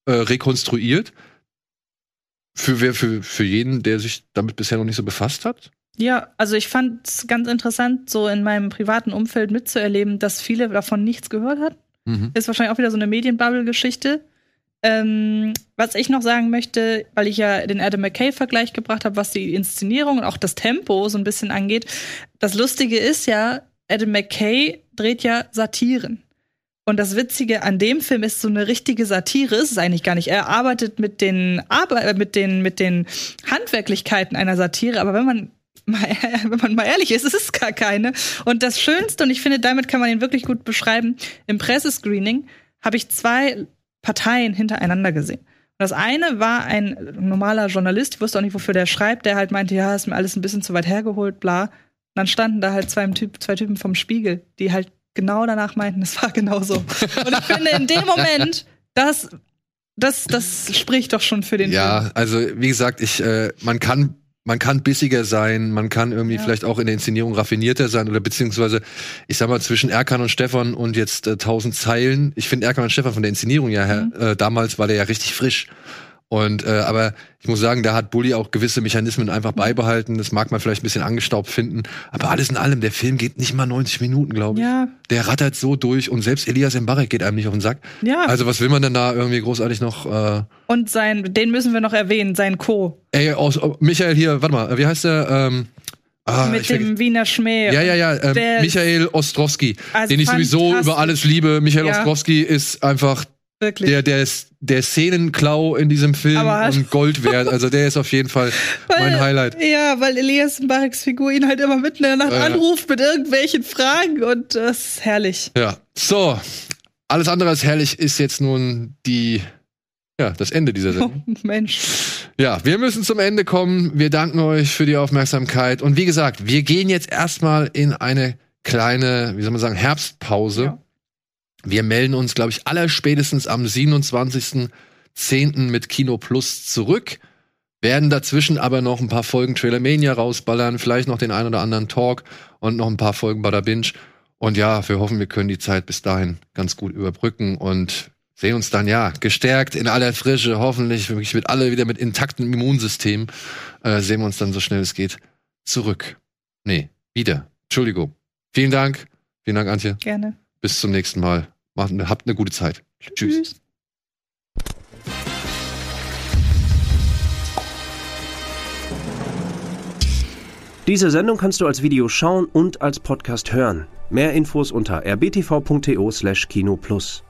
äh, rekonstruiert. Für, wer, für, für jeden, der sich damit bisher noch nicht so befasst hat. Ja, also ich fand es ganz interessant, so in meinem privaten Umfeld mitzuerleben, dass viele davon nichts gehört hatten. Mhm. Ist wahrscheinlich auch wieder so eine Medienbubble-Geschichte. Ähm, was ich noch sagen möchte, weil ich ja den Adam McKay-Vergleich gebracht habe, was die Inszenierung und auch das Tempo so ein bisschen angeht. Das Lustige ist ja, Adam McKay dreht ja Satiren. Und das Witzige an dem Film ist so eine richtige Satire, ist es eigentlich gar nicht. Er arbeitet mit den, Arbe äh, mit den, mit den Handwerklichkeiten einer Satire, aber wenn man mal, wenn man mal ehrlich ist, es ist gar keine. Und das Schönste, und ich finde, damit kann man ihn wirklich gut beschreiben, im Pressescreening habe ich zwei Parteien hintereinander gesehen. Und das eine war ein normaler Journalist, ich wusste auch nicht, wofür der schreibt, der halt meinte, ja, ist mir alles ein bisschen zu weit hergeholt, bla. Und dann standen da halt zwei, Typ, zwei Typen vom Spiegel, die halt genau danach meinten, es war genau so. Und ich finde, in dem Moment, das, das, das spricht doch schon für den Film. Ja, also wie gesagt, ich, äh, man kann man kann bissiger sein, man kann irgendwie Ja. vielleicht auch in der Inszenierung raffinierter sein oder beziehungsweise, ich sag mal, zwischen Erkan und Stefan und jetzt äh, tausend Zeilen. Ich finde Erkan und Stefan von der Inszenierung ja her, Mhm. äh, damals war der ja richtig frisch. Und äh, aber ich muss sagen, da hat Bully auch gewisse Mechanismen einfach beibehalten. Das mag man vielleicht ein bisschen angestaubt finden. Aber alles in allem, der Film geht nicht mal 90 Minuten, glaube ich. Ja, Der rattert so durch und selbst Elias Mbarek geht einem nicht auf den Sack. ja. Also was will man denn da irgendwie großartig noch? Äh, Und sein, den müssen wir noch erwähnen, sein Co. Ey, aus, oh, Michael hier, warte mal, wie heißt der? Ähm, ah, mit dem Wiener Schmäh. ja, ja, ja, ähm, Michael Ostrowski, Also den ich sowieso über alles liebe. Michael Ja. Ostrowski ist einfach Wirklich. der, der, ist, der Szenenklau in diesem Film Aber- und Gold wert. Also der ist auf jeden Fall mein Highlight. Ja, weil Elias Mbareks Figur ihn halt immer mitten in der Nacht Äh. anruft mit irgendwelchen Fragen und das ist herrlich. Ja, so. Alles andere als herrlich ist jetzt nun die, ja, das Ende dieser Oh, Sendung. Mensch. Ja, wir müssen zum Ende kommen. Wir danken euch für die Aufmerksamkeit. Und wie gesagt, wir gehen jetzt erstmal in eine kleine, wie soll man sagen, Herbstpause. Ja. Wir melden uns, glaube ich, allerspätestens am 27.10. mit Kino Plus zurück. Werden dazwischen aber noch ein paar Folgen Trailer Mania rausballern, vielleicht noch den ein oder anderen Talk und noch ein paar Folgen Bada Binge. Und ja, wir hoffen, wir können die Zeit bis dahin ganz gut überbrücken und sehen uns dann ja gestärkt in aller Frische, hoffentlich wirklich mit alle wieder mit intaktem Immunsystem, äh, sehen wir uns dann so schnell es geht zurück. Nee, wieder. Entschuldigung. Vielen Dank. Vielen Dank, Antje. Gerne. Bis zum nächsten Mal. Macht, habt eine gute Zeit. Tschüss. Diese Sendung kannst du als Video schauen und als Podcast hören. Mehr Infos unter rbtv.to/kinoplus.